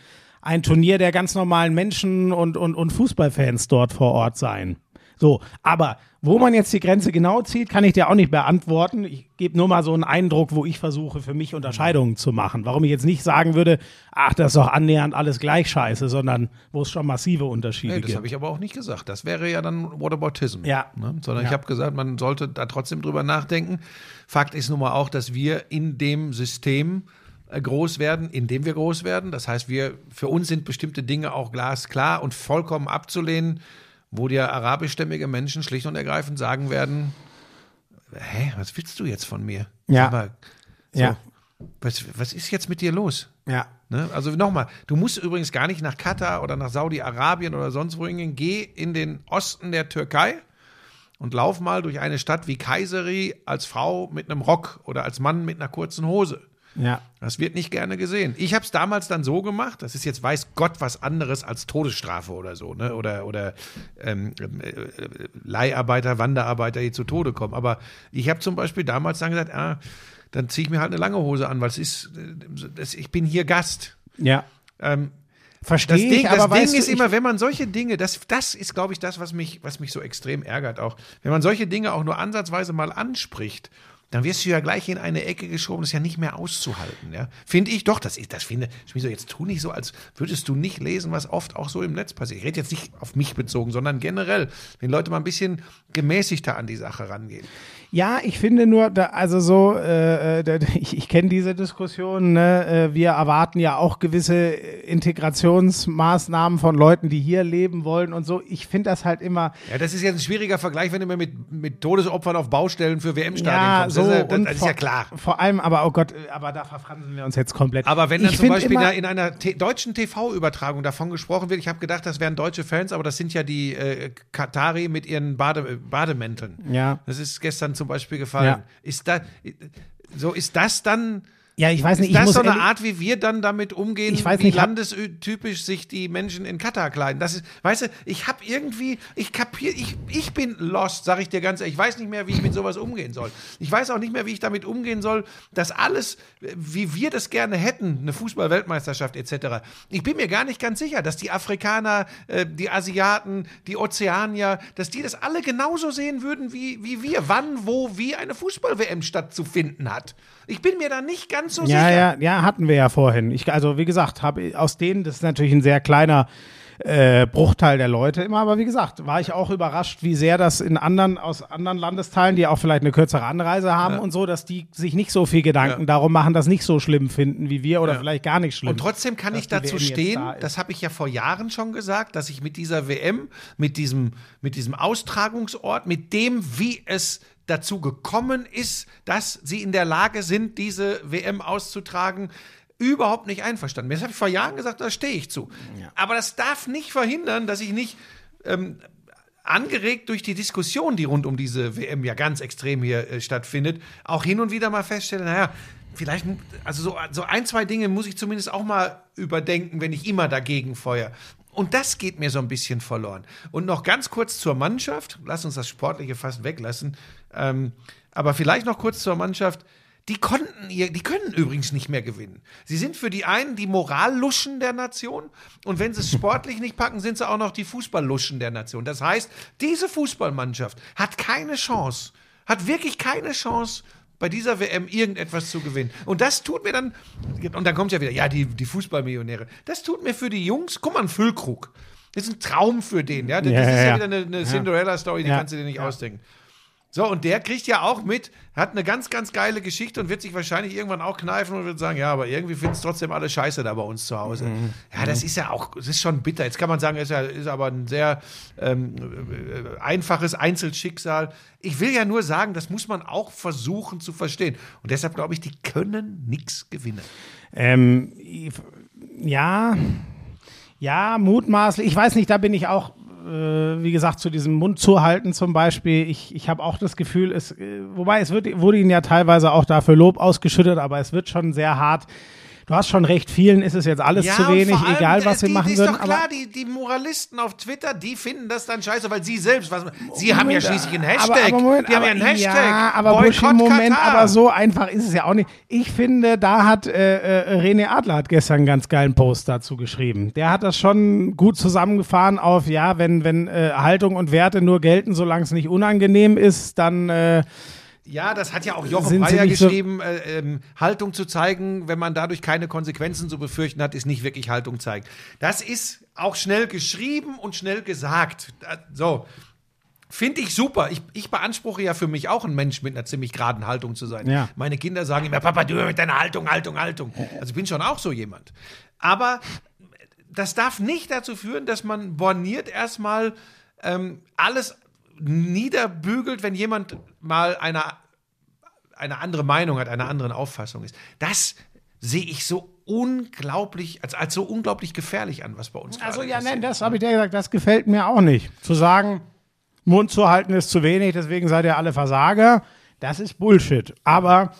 ein Turnier der ganz normalen Menschen und, und, und Fußballfans dort vor Ort sein. So, aber wo man jetzt die Grenze genau zieht, kann ich dir auch nicht beantworten. Ich gebe nur mal so einen Eindruck, wo ich versuche, für mich Unterscheidungen zu machen. Warum ich jetzt nicht sagen würde, ach, das ist doch annähernd alles gleich scheiße, sondern wo es schon massive Unterschiede Nee, das gibt. habe ich aber auch nicht gesagt. Das wäre ja dann Whataboutism. Ja. Ne? Sondern Ja. ich habe gesagt, man sollte da trotzdem drüber nachdenken. Fakt ist nun mal auch, dass wir in dem System äh, groß werden, in dem wir groß werden. Das heißt, wir, für uns sind bestimmte Dinge auch glasklar und vollkommen abzulehnen, wo dir arabischstämmige Menschen schlicht und ergreifend sagen werden, hä, was willst du jetzt von mir? Ja. Mal, so, Ja. was, was ist jetzt mit dir los? Ja. Ne? Also nochmal, du musst übrigens gar nicht nach Katar oder nach Saudi-Arabien oder sonst wo hingehen. Geh in den Osten der Türkei und lauf mal durch eine Stadt wie Kayseri als Frau mit einem Rock oder als Mann mit einer kurzen Hose. Ja. Das wird nicht gerne gesehen. Ich habe es damals dann so gemacht, das ist jetzt weiß Gott was anderes als Todesstrafe oder so, ne? Oder, oder ähm, äh, Leiharbeiter, Wanderarbeiter, die zu Tode kommen. Aber ich habe zum Beispiel damals dann gesagt, ah, dann ziehe ich mir halt eine lange Hose an, weil es ist, äh, das, ich bin hier Gast. Ja. Ähm, Verstehe das Ding, ich, aber das Ding du, ist immer, wenn man solche Dinge, das, das ist, glaube ich, das, was mich, was mich so extrem ärgert auch. Wenn man solche Dinge auch nur ansatzweise mal anspricht, dann wirst du ja gleich in eine Ecke geschoben, das ist ja nicht mehr auszuhalten. Ja? Finde ich doch, das, das finde ich jetzt tu nicht so, als würdest du nicht lesen, was oft auch so im Netz passiert. Ich rede jetzt nicht auf mich bezogen, sondern generell, wenn Leute mal ein bisschen gemäßigter an die Sache rangehen. Ja, ich finde nur, da, also so, äh, äh, da- ich, ich kenne diese Diskussion, ne? äh, wir erwarten ja auch gewisse Integrationsmaßnahmen von Leuten, die hier leben wollen und so. Ich finde das halt immer, Ja, das ist jetzt ein schwieriger Vergleich, wenn du mir mit, mit Todesopfern auf Baustellen für WM-Stadien ja, kommst. so, das ist, ja, das, das ist vor, ja klar. Vor allem, aber, oh Gott, äh, aber da verfransen wir uns jetzt komplett. Aber wenn dann Ich zum Beispiel immer- in einer te deutschen TV-Übertragung davon gesprochen wird, ich habe gedacht, das wären deutsche Fans, aber das sind ja die äh, Katari mit ihren Bade Bademänteln. Ja. Das ist gestern zum Beispiel gefallen. Ja. Ist da, so ist das dann. Ja, ich weiß nicht, Ist ich das so eine Art, wie wir dann damit umgehen, Ich weiß wie nicht, hab- landestypisch sich die Menschen in Katar kleiden? Das ist, weißt du, ich habe irgendwie, ich kapiere, ich, ich bin lost, sage ich dir ganz ehrlich. Ich weiß nicht mehr, wie ich mit sowas umgehen soll. Ich weiß auch nicht mehr, wie ich damit umgehen soll, dass alles, wie wir das gerne hätten, eine Fußball-Weltmeisterschaft etc. Ich bin mir gar nicht ganz sicher, dass die Afrikaner, äh, die Asiaten, die Ozeanier, dass die das alle genauso sehen würden wie, wie wir. Wann, wo, wie eine Fußball-WM stattzufinden hat. Ich bin mir da nicht ganz so Ja, sicher. ja, ja, hatten wir ja vorhin. Ich, also wie gesagt, habe aus denen, das ist natürlich ein sehr kleiner äh, Bruchteil der Leute immer. Aber wie gesagt, war ich auch überrascht, wie sehr das in anderen, aus anderen Landesteilen, die auch vielleicht eine kürzere Anreise haben und so, dass die sich nicht so viel Gedanken Ja. darum machen, das nicht so schlimm finden wie wir oder Ja. vielleicht gar nicht schlimm. Und trotzdem kann ich dazu stehen, da das habe ich ja vor Jahren schon gesagt, dass ich mit dieser WM, mit diesem, mit diesem Austragungsort, mit dem, wie es dazu gekommen ist, dass sie in der Lage sind, diese WM auszutragen, überhaupt nicht einverstanden. Das habe ich vor Jahren gesagt, da stehe ich zu. Aber das darf nicht verhindern, dass ich nicht ähm, angeregt durch die Diskussion, die rund um diese WM ja ganz extrem hier äh, stattfindet, auch hin und wieder mal feststelle, naja, vielleicht, also so, so ein, zwei Dinge muss ich zumindest auch mal überdenken, wenn ich immer dagegen feuer. Und das geht mir so ein bisschen verloren. Und noch ganz kurz zur Mannschaft, lass uns das Sportliche fast weglassen, ähm, aber vielleicht noch kurz zur Mannschaft. Die konnten ihr, die können übrigens nicht mehr gewinnen. Sie sind für die einen die Moralluschen der Nation und wenn sie es sportlich nicht packen, sind sie auch noch die Fußballluschen der Nation. Das heißt, diese Fußballmannschaft hat keine Chance, hat wirklich keine Chance, bei dieser WM irgendetwas zu gewinnen. Und das tut mir dann, und dann kommt ja wieder, ja, die, die Fußballmillionäre. Das tut mir für die Jungs, guck mal, ein Füllkrug. Das ist ein Traum für den, ja. Das Ja, ist ja, ja, wieder eine, eine Cinderella-Story, die kannst du dir nicht ausdenken. So, und der kriegt ja auch mit, hat eine ganz, ganz geile Geschichte und wird sich wahrscheinlich irgendwann auch kneifen und wird sagen, ja, aber irgendwie finden es trotzdem alle scheiße da bei uns zu Hause. Mhm. Ja, das ist ja auch, das ist schon bitter. Jetzt kann man sagen, ist ja ist aber ein sehr ähm, äh, einfaches Einzelschicksal. Ich will ja nur sagen, das muss man auch versuchen zu verstehen. Und deshalb glaube ich, die können nichts gewinnen. Ähm, ja, ja, mutmaßlich. Ich weiß nicht, da bin ich auch, äh, wie gesagt, zu diesem Mund zuhalten zum Beispiel. Ich, ich habe auch das Gefühl, es, äh, wobei es wird, wurde ihnen ja teilweise auch dafür Lob ausgeschüttet, aber es wird schon sehr hart. Du hast schon recht, vielen ist es jetzt alles zu und wenig, allem, egal was äh, sie die, machen die ist würden. doch klar, aber die, die Moralisten auf Twitter, die finden das dann scheiße, weil sie selbst, was, sie haben ja schließlich einen Hashtag. Aber, aber Moment, die haben aber, ja einen Hashtag. Ja, aber Boykott Moment, Katar. aber so einfach ist es ja auch nicht. Ich finde, da hat äh, äh, René Adler hat gestern einen ganz geilen Post dazu geschrieben. Der hat das schon gut zusammengefahren auf, ja, wenn, wenn äh, Haltung und Werte nur gelten, solange es nicht unangenehm ist, dann äh, Ja, das hat ja auch Jochen Sind Breyer nicht so- geschrieben. Äh, ähm, Haltung zu zeigen, wenn man dadurch keine Konsequenzen zu befürchten hat, ist nicht wirklich Haltung zeigen. Das ist auch schnell geschrieben und schnell gesagt. Da- So. Finde ich super. Ich, ich beanspruche ja für mich auch ein Mensch mit einer ziemlich geraden Haltung zu sein. Ja. Meine Kinder sagen immer, Papa, du mit deiner Haltung, Haltung, Haltung. Also ich bin schon auch so jemand. Aber das darf nicht dazu führen, dass man borniert erstmal ähm, alles niederbügelt, wenn jemand mal eine, eine andere Meinung hat, einer anderen Auffassung ist. Das sehe ich so unglaublich, als, als so unglaublich gefährlich an, was bei uns Also gerade ja, passiert. nein, das habe ich dir gesagt, das gefällt mir auch nicht. Zu sagen, Mund zu halten ist zu wenig, deswegen seid ihr alle Versager, das ist Bullshit. Aber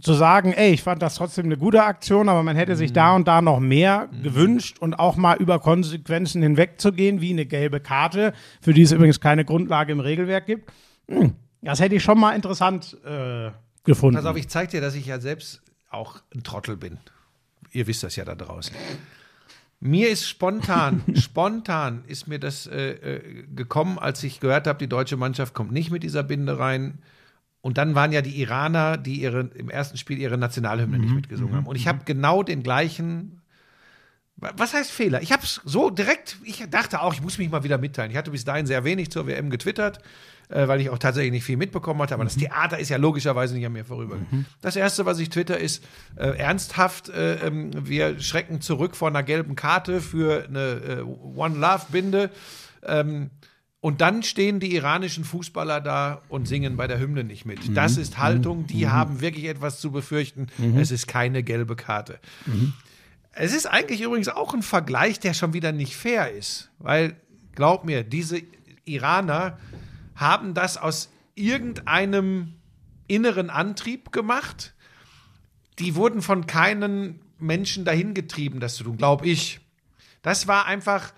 zu sagen, ey, ich fand das trotzdem eine gute Aktion, aber man hätte sich da und da noch mehr gewünscht und auch mal über Konsequenzen hinwegzugehen, wie eine gelbe Karte, für die es übrigens keine Grundlage im Regelwerk gibt. Hm, Das hätte ich schon mal interessant äh, gefunden. Pass auf, ich zeig dir, dass ich ja selbst auch ein Trottel bin. Ihr wisst das ja da draußen. Mir ist spontan, spontan ist mir das äh, äh, gekommen, als ich gehört habe, die deutsche Mannschaft kommt nicht mit dieser Binde rein. Und dann waren ja die Iraner, die ihre, im ersten Spiel ihre Nationalhymne nicht mitgesungen haben. Und ich habe genau den gleichen. Was heißt Fehler? Ich habe es so direkt, ich dachte auch, ich muss mich mal wieder mitteilen. Ich hatte bis dahin sehr wenig zur WM getwittert, äh, weil ich auch tatsächlich nicht viel mitbekommen hatte. Aber das Theater ist ja logischerweise nicht an mir vorübergegangen. Das Erste, was ich twitter, ist äh, ernsthaft, äh, ähm, wir schrecken zurück vor einer gelben Karte für eine äh, One Love-Binde. Ähm, und dann stehen die iranischen Fußballer da und singen bei der Hymne nicht mit. Das ist Haltung, die haben wirklich etwas zu befürchten. Es ist keine gelbe Karte. Es ist eigentlich übrigens auch ein Vergleich, der schon wieder nicht fair ist. Weil, glaub mir, diese Iraner haben das aus irgendeinem inneren Antrieb gemacht. Die wurden von keinen Menschen dahin getrieben, das zu tun, glaube ich. Das war einfach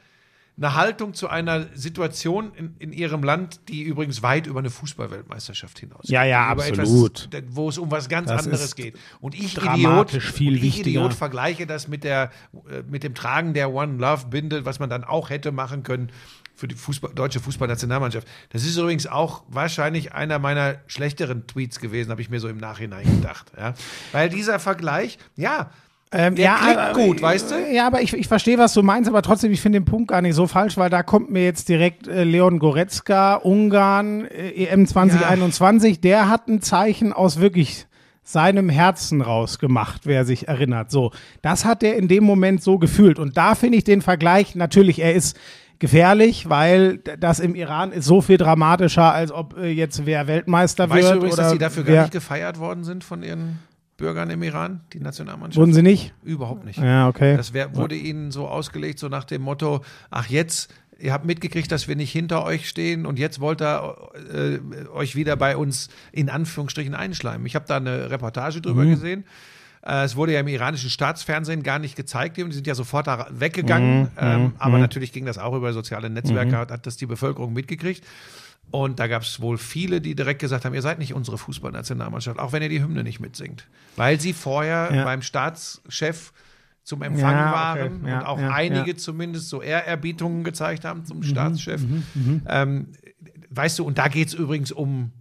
eine Haltung zu einer Situation in, in ihrem Land, die übrigens weit über eine Fußballweltmeisterschaft hinausgeht. Ja, ja, Über absolut. Etwas, wo es um was ganz Das anderes geht. Und ich Idiot, viel ich wichtiger. Idiot vergleiche das mit der äh, mit dem Tragen der One Love Binde, was man dann auch hätte machen können für die Fußball, deutsche Fußballnationalmannschaft. Das ist übrigens auch wahrscheinlich einer meiner schlechteren Tweets gewesen, habe ich mir so im Nachhinein gedacht. Ja? Weil dieser Vergleich, ja, Ähm, Der klingt gut, weißt du? Ja, aber ich, ich verstehe, was du meinst, aber trotzdem, ich finde den Punkt gar nicht so falsch, weil da kommt mir jetzt direkt äh, Leon Goretzka, Ungarn, äh, EM 2021, der hat ein Zeichen aus wirklich seinem Herzen rausgemacht, wer sich erinnert. So, das hat er in dem Moment so gefühlt. Und da finde ich den Vergleich, natürlich, er ist gefährlich, weil das im Iran ist so viel dramatischer, als ob äh, jetzt wer Weltmeister Weißt wird. du übrigens, oder dass die dafür gar nicht gefeiert worden sind von ihren Bürgern im Iran, die Nationalmannschaft? Wurden sie nicht? Überhaupt nicht. Ja, okay. Das wär, wurde ihnen so ausgelegt, so nach dem Motto, ach jetzt, ihr habt mitgekriegt, dass wir nicht hinter euch stehen und jetzt wollt ihr äh, euch wieder bei uns in Anführungsstrichen einschleimen. Ich habe da eine Reportage drüber gesehen. Äh, Es wurde ja im iranischen Staatsfernsehen gar nicht gezeigt, die sind ja sofort da weggegangen. ähm, aber natürlich ging das auch über soziale Netzwerke, hat, hat das die Bevölkerung mitgekriegt. Und da gab es wohl viele, die direkt gesagt haben, ihr seid nicht unsere Fußballnationalmannschaft, auch wenn ihr die Hymne nicht mitsingt. Weil sie vorher Ja. beim Staatschef zum Empfang Ja, okay. waren Ja, und auch einige zumindest so Ehrerbietungen gezeigt haben Mhm, zum Staatschef. Ähm, weißt du, und da geht es übrigens um,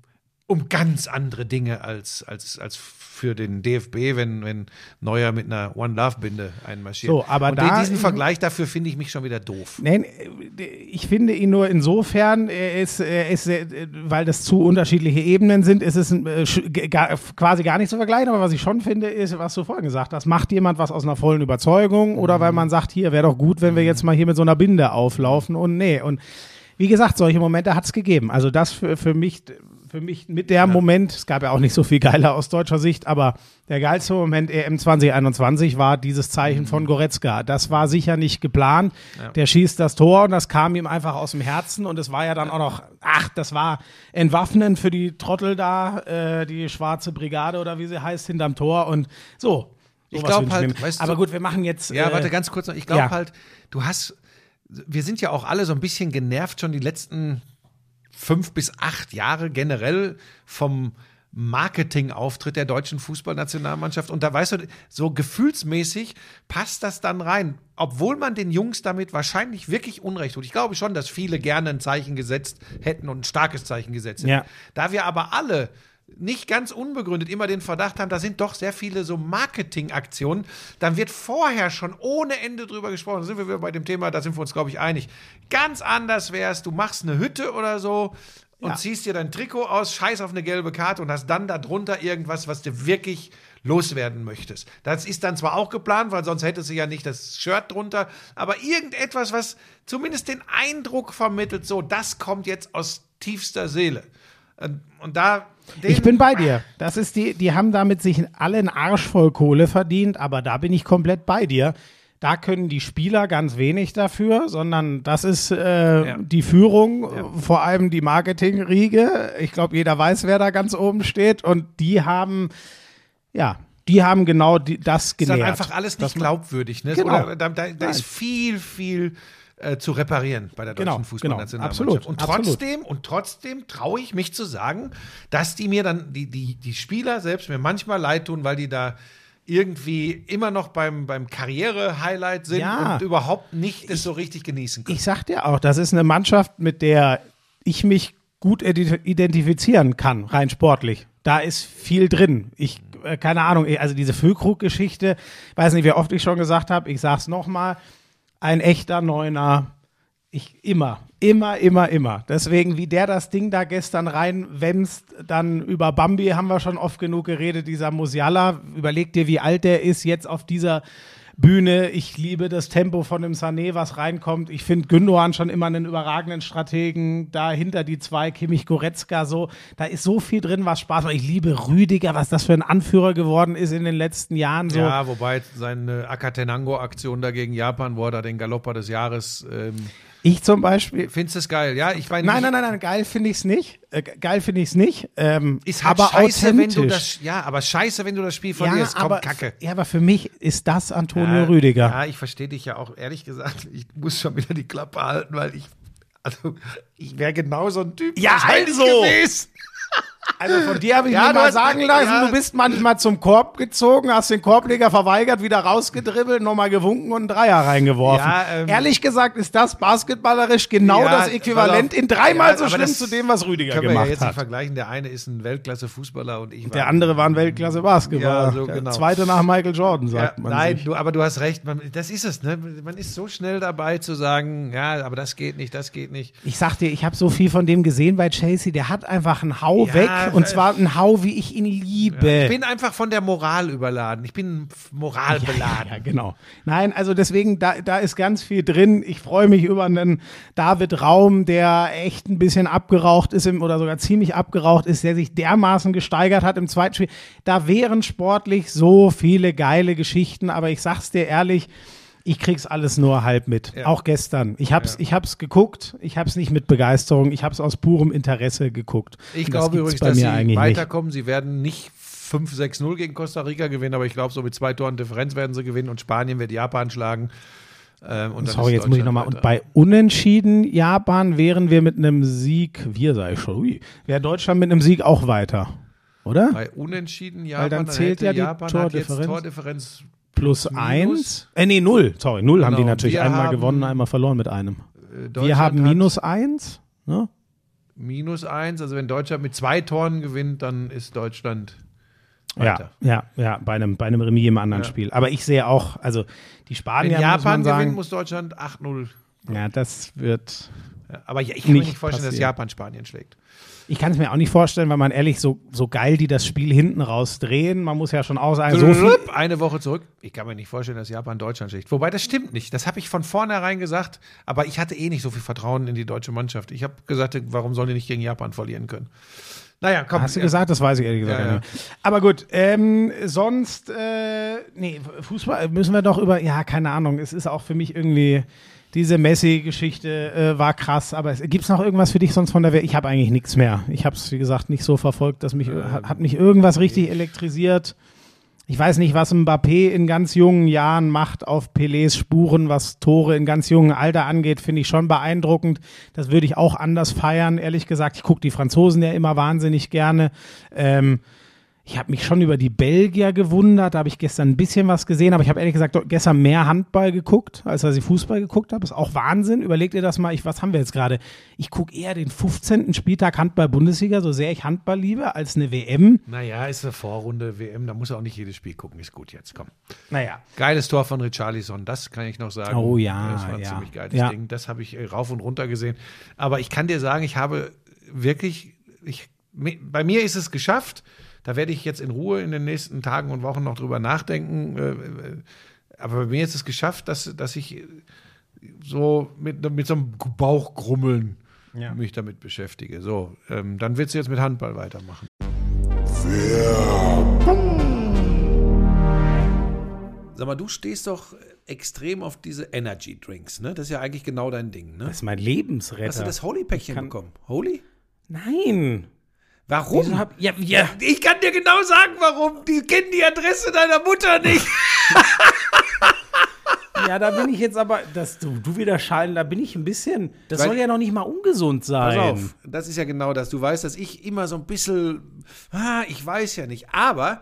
um ganz andere Dinge als, als, als für den DFB, wenn, wenn Neuer mit einer One Love Binde einmarschiert. So, aber und da- diesen Vergleich dafür finde ich mich schon wieder doof. Nein, äh, ich finde ihn nur insofern, er ist, er ist, äh, weil das zu unterschiedliche Ebenen sind, ist es ein, äh, quasi gar nicht zu vergleichen. Aber was ich schon finde, ist, was du vorhin gesagt hast, macht jemand was aus einer vollen Überzeugung oder weil man sagt, hier wäre doch gut, wenn wir jetzt mal hier mit so einer Binde auflaufen und nee. Und wie gesagt, solche Momente hat es gegeben. Also das für, für mich, für mich mit der Moment, es gab ja auch nicht so viel geiler aus deutscher Sicht, aber der geilste Moment EM 2021 war dieses Zeichen von Goretzka. Das war sicher nicht geplant. Der schießt das Tor und das kam ihm einfach aus dem Herzen und es war ja dann auch noch, ach, das war entwaffnen für die Trottel da, äh, die schwarze Brigade oder wie sie heißt, hinterm Tor und so. Ich Sowas glaub wünsch halt, weißt du- aber gut, wir machen jetzt. Ja, äh, warte ganz kurz noch. Ich glaube ja. halt, du hast, wir sind ja auch alle so ein bisschen genervt schon die letzten fünf bis acht Jahre generell vom Marketingauftritt der deutschen Fußballnationalmannschaft. Und da weißt du, so gefühlsmäßig passt das dann rein. Obwohl man den Jungs damit wahrscheinlich wirklich Unrecht tut. Ich glaube schon, dass viele gerne ein Zeichen gesetzt hätten und ein starkes Zeichen gesetzt hätten. Ja. Da wir aber alle nicht ganz unbegründet immer den Verdacht haben, da sind doch sehr viele so Marketingaktionen, dann wird vorher schon ohne Ende drüber gesprochen. Da sind wir wieder bei dem Thema, da sind wir uns, glaube ich, einig. Ganz anders wär's, du machst eine Hütte oder so und Ja. ziehst dir dein Trikot aus, scheiß auf eine gelbe Karte und hast dann darunter irgendwas, was du wirklich loswerden möchtest. Das ist dann zwar auch geplant, weil sonst hättest du ja nicht das Shirt drunter, aber irgendetwas, was zumindest den Eindruck vermittelt, so, das kommt jetzt aus tiefster Seele. Und, und da. Den, Ich bin bei dir. Das ist die, die haben damit sich alle einen Arsch voll Kohle verdient, aber da bin ich komplett bei dir. Da können die Spieler ganz wenig dafür, sondern das ist äh, Ja. die Führung, äh, vor allem die Marketingriege. Ich glaube, jeder weiß, wer da ganz oben steht. Und die haben, ja, die haben genau die, das ist dann einfach alles nicht glaubwürdig. Ne? Genau. Oder, da da, da ist viel, viel äh, zu reparieren bei der deutschen Genau, Fußballnationalmannschaft. genau, absolut, und absolut. trotzdem, und trotzdem traue ich mich zu sagen, dass die mir dann, die, die, die Spieler selbst mir manchmal leid tun, weil die da irgendwie immer noch beim, beim Karriere-Highlight sind Ja. und überhaupt nicht das so richtig genießen können. Ich sag dir auch, das ist eine Mannschaft, mit der ich mich gut ide- identifizieren kann, rein sportlich. Da ist viel drin. Ich, äh, keine Ahnung, also diese Füllkrug-Geschichte, weiß nicht, wie oft ich schon gesagt habe, ich sag's nochmal, ein echter Neuner. Ich immer, immer, immer, immer. Deswegen, wie der das Ding da gestern reinwemst, dann über Bambi haben wir schon oft genug geredet, dieser Musiala. Überleg dir, wie alt der ist jetzt auf dieser Bühne. Ich liebe das Tempo von dem Sané, was reinkommt. Ich finde Gündogan schon immer einen überragenden Strategen. Dahinter die zwei, Kimmich Goretzka, so. Da ist so viel drin, was Spaß macht. Ich liebe Rüdiger, was das für ein Anführer geworden ist in den letzten Jahren. So. Ja, wobei seine Akatenango-Aktion da gegen Japan, wo er da den Galopper des Jahres. Ähm, Ich zum Beispiel, findest du es geil? Ja, ich meine. Nein, nein, nein, nein, geil finde ich es nicht. Äh, ge- geil finde ich es nicht. Ähm, Ist halt aber scheiße, wenn du das. Ja, aber scheiße, wenn du das Spiel ja, verlierst. Komm, aber, Kacke. ja, aber für mich ist das Antonio Ja, Rüdiger. Ja, ich verstehe dich ja auch, ehrlich gesagt. Ich muss schon wieder die Klappe halten, weil ich. Also, ich wäre genau so ein Typ. Ja, also. Gewesen. Also von dir habe ich Ja, mir mal sagen lassen, ja. du bist manchmal zum Korb gezogen, hast den Korbleger verweigert, wieder rausgedribbelt, nochmal gewunken und einen Dreier reingeworfen. Ja, ähm, Ehrlich gesagt ist das basketballerisch genau das Äquivalent auf. in dreimal so schlimm zu dem, was Rüdiger Können wir ja gemacht jetzt nicht hat. vergleichen. Der eine ist ein Weltklasse-Fußballer und ich war Der andere war ein Weltklasse Basketballer. Ja, so Der genau. Zweite nach Michael Jordan, sagt man nein, sich. du, aber du hast recht. Man, das ist es. Ne? Man ist so schnell dabei zu sagen, ja, aber das geht nicht, das geht nicht. Ich sag dir, ich habe so viel von dem gesehen bei Chelsea. Der hat einfach einen Hau Ja, und zwar einen Hau, wie ich ihn liebe. Ich bin einfach von der Moral überladen. Ich bin moralbeladen. Ja, genau. Nein, also deswegen, da, da ist ganz viel drin. Ich freue mich über einen David Raum, der echt ein bisschen abgeraucht ist im, oder sogar ziemlich abgeraucht ist, der sich dermaßen gesteigert hat im zweiten Spiel. Da wären sportlich so viele geile Geschichten, aber ich sag's dir ehrlich, ich krieg's alles nur halb mit. Ja. Auch gestern. Ich hab's, ich hab's geguckt, ich hab's nicht mit Begeisterung, ich hab's aus purem Interesse geguckt. Ich Und glaube übrigens, bei dass mir sie eigentlich nicht. weiterkommen. Sie werden nicht 5-6-0 gegen Costa Rica gewinnen, aber ich glaube, so mit zwei Toren Differenz werden sie gewinnen und Spanien wird Japan schlagen. Ähm, Sorry, jetzt muss ich nochmal. Und bei Unentschieden Japan wären wir mit einem Sieg, wir ich schon, ui, wäre Deutschland mit einem Sieg auch weiter, oder? Bei Unentschieden Japan, dann zählt ja die Japan hat jetzt Tordifferenz. Tordifferenz Plus minus. eins. Äh, nee, null. Sorry, null haben die Genau, natürlich wir einmal gewonnen, einmal verloren mit einem. äh, wir haben minus eins. Ne? minus eins. Also wenn Deutschland mit zwei Toren gewinnt, dann ist Deutschland Ja, weiter. ja, ja, bei einem, bei einem Remis im anderen Ja. Spiel. Aber ich sehe auch, also die Wenn Spanier, muss Japan man sagen, gewinnt, muss Deutschland 8-0. ja, das wird, Ja, aber ich kann mir Nicht vorstellen, dass passieren. Japan Spanien schlägt. ich kann es mir auch nicht vorstellen, weil man ehrlich, so, so geil die das Spiel hinten raus drehen, man muss ja schon auch sagen, so viel, Eine Woche zurück. Ich kann mir nicht vorstellen, dass Japan Deutschland schlägt. Wobei, das stimmt nicht. Das habe ich von vornherein gesagt. Aber ich hatte eh nicht so viel Vertrauen in die deutsche Mannschaft. Ich habe gesagt, warum sollen die nicht gegen Japan verlieren können? Naja, komm. Hast du gesagt? Das weiß ich ehrlich gesagt Ja, ja. nicht. Aber gut, ähm, sonst, äh, nee, Fußball müssen wir doch über, ja, keine Ahnung, es ist auch für mich irgendwie, diese Messi-Geschichte äh, war krass, aber gibt es noch irgendwas für dich sonst von der Welt? Ich habe eigentlich nichts mehr. Ich habe es, wie gesagt, nicht so verfolgt, dass mich, hat, hat mich irgendwas richtig elektrisiert. Ich weiß nicht, was Mbappé in ganz jungen Jahren macht auf Pelés Spuren, was Tore in ganz jungen Alter angeht, finde ich schon beeindruckend. Das würde ich auch anders feiern, ehrlich gesagt. Ich gucke die Franzosen ja immer wahnsinnig gerne. Ähm, ich habe mich schon über die Belgier gewundert. Da habe ich gestern ein bisschen was gesehen, aber ich habe ehrlich gesagt gestern mehr Handball geguckt, als dass ich Fußball geguckt habe. Ist auch Wahnsinn. Überlegt ihr das mal. Ich, was haben wir jetzt gerade? Ich gucke eher den 15. Spieltag Handball-Bundesliga, so sehr ich Handball liebe, als eine WM. Naja, ist eine Vorrunde WM. Da muss er auch nicht jedes Spiel gucken. Ist gut jetzt. Komm. Naja. Geiles Tor von Richarlison, das kann ich noch sagen. Oh ja, Das war ein ja. ziemlich geiles Ja. Ding. Das habe ich äh, rauf und runter gesehen. Aber ich kann dir sagen, ich habe wirklich, ich, bei mir ist es geschafft. Da werde ich jetzt in Ruhe in den nächsten Tagen und Wochen noch drüber nachdenken. Äh, äh, Aber bei mir ist es geschafft, dass, dass ich so mit, mit so einem Bauchgrummeln Ja. mich damit beschäftige. So, ähm, dann willst du jetzt mit Handball weitermachen. Sag mal, du stehst doch extrem auf diese Energy Drinks, ne? Das ist ja eigentlich genau dein Ding, ne? Das ist mein Lebensretter. Hast du das Holy-Päckchen bekommen? Holy? Nein. Warum? Hab, ja, ja. ich kann dir genau sagen, warum. Die kennen die Adresse deiner Mutter nicht. ja, da bin ich jetzt aber, dass du, du wieder scheiden, da bin ich ein bisschen, das Weil- soll ja noch nicht mal ungesund sein. Pass auf, das ist ja genau das. Du weißt, dass ich immer so ein bisschen, ah, ich weiß ja nicht. Aber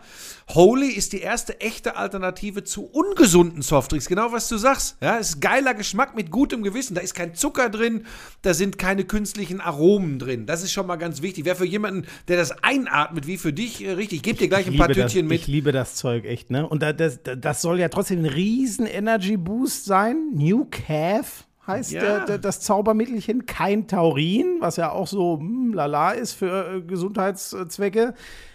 Holy ist die erste echte Alternative zu ungesunden Softdrinks. Genau was du sagst. Ja, es ist geiler Geschmack mit gutem Gewissen. Da ist kein Zucker drin, da sind keine künstlichen Aromen drin. Das ist schon mal ganz wichtig. Wäre für jemanden, der das einatmet, wie für dich, äh, richtig. Ich gebe dir gleich ein paar das, Tütchen mit. Ich liebe das Zeug echt, ne? Und da, das, das soll ja trotzdem ein riesen Energy Boost sein. New Calf heißt Ja. der, der, das Zaubermittelchen. Kein Taurin, was ja auch so hm, lala ist für äh, Gesundheitszwecke.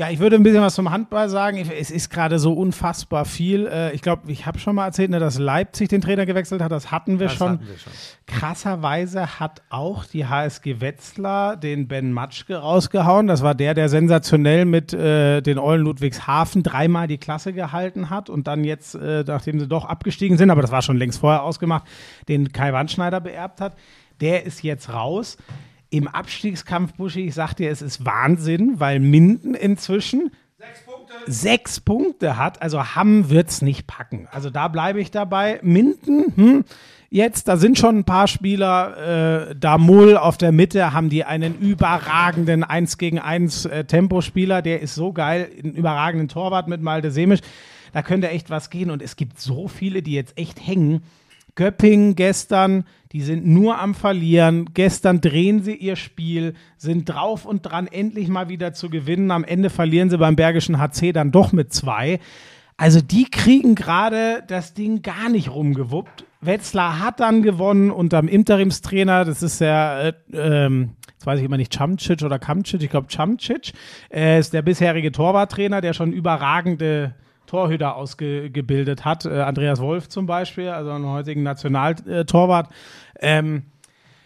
Ja, ich würde ein bisschen was zum Handball sagen. Es ist gerade so unfassbar viel. Äh, Ich glaube, ich habe schon mal erzählt, ne, dass Leipzig den Trainer gewechselt hat. Das hatten wir, schon. hatten wir schon. Krasserweise hat auch die HSG Wetzlar den Ben Matschke rausgehauen. Das war der, der sensationell mit äh, den Eulen Ludwigshafen dreimal die Klasse gehalten hat und dann jetzt, äh, nachdem sie doch abgestiegen sind, aber das war schon längst vorher ausgemacht, den Kai Wandschneider beerbt hat. Der ist jetzt raus. Im Abstiegskampf, Buschi, ich sag dir, es ist Wahnsinn, weil Minden inzwischen sechs Punkte hat. Also Hamm wird's nicht packen. Also da bleibe ich dabei. Minden, hm, jetzt, da sind schon ein paar Spieler. Äh, Damul auf der Mitte haben die einen überragenden 1 gegen 1 äh, Tempospieler. Der ist so geil. Einen überragenden Torwart mit Malte Semisch. Da könnte echt was gehen. Und es gibt so viele, die jetzt echt hängen. Göppingen gestern, die sind nur am Verlieren. Gestern drehen sie ihr Spiel, sind drauf und dran, endlich mal wieder zu gewinnen. Am Ende verlieren sie beim Bergischen HC dann doch mit zwei. Also die kriegen gerade das Ding gar nicht rumgewuppt. Wetzlar hat dann gewonnen unterm Interimstrainer, das ist der, äh, ähm, jetzt weiß ich immer nicht, Camcic oder Kamcic, ich glaube Camcic, äh, ist der bisherige Torwarttrainer, der schon überragende Torhüter ausgebildet hat. Äh, Andreas Wolf zum Beispiel, also einen heutigen Nationaltorwart. Ähm,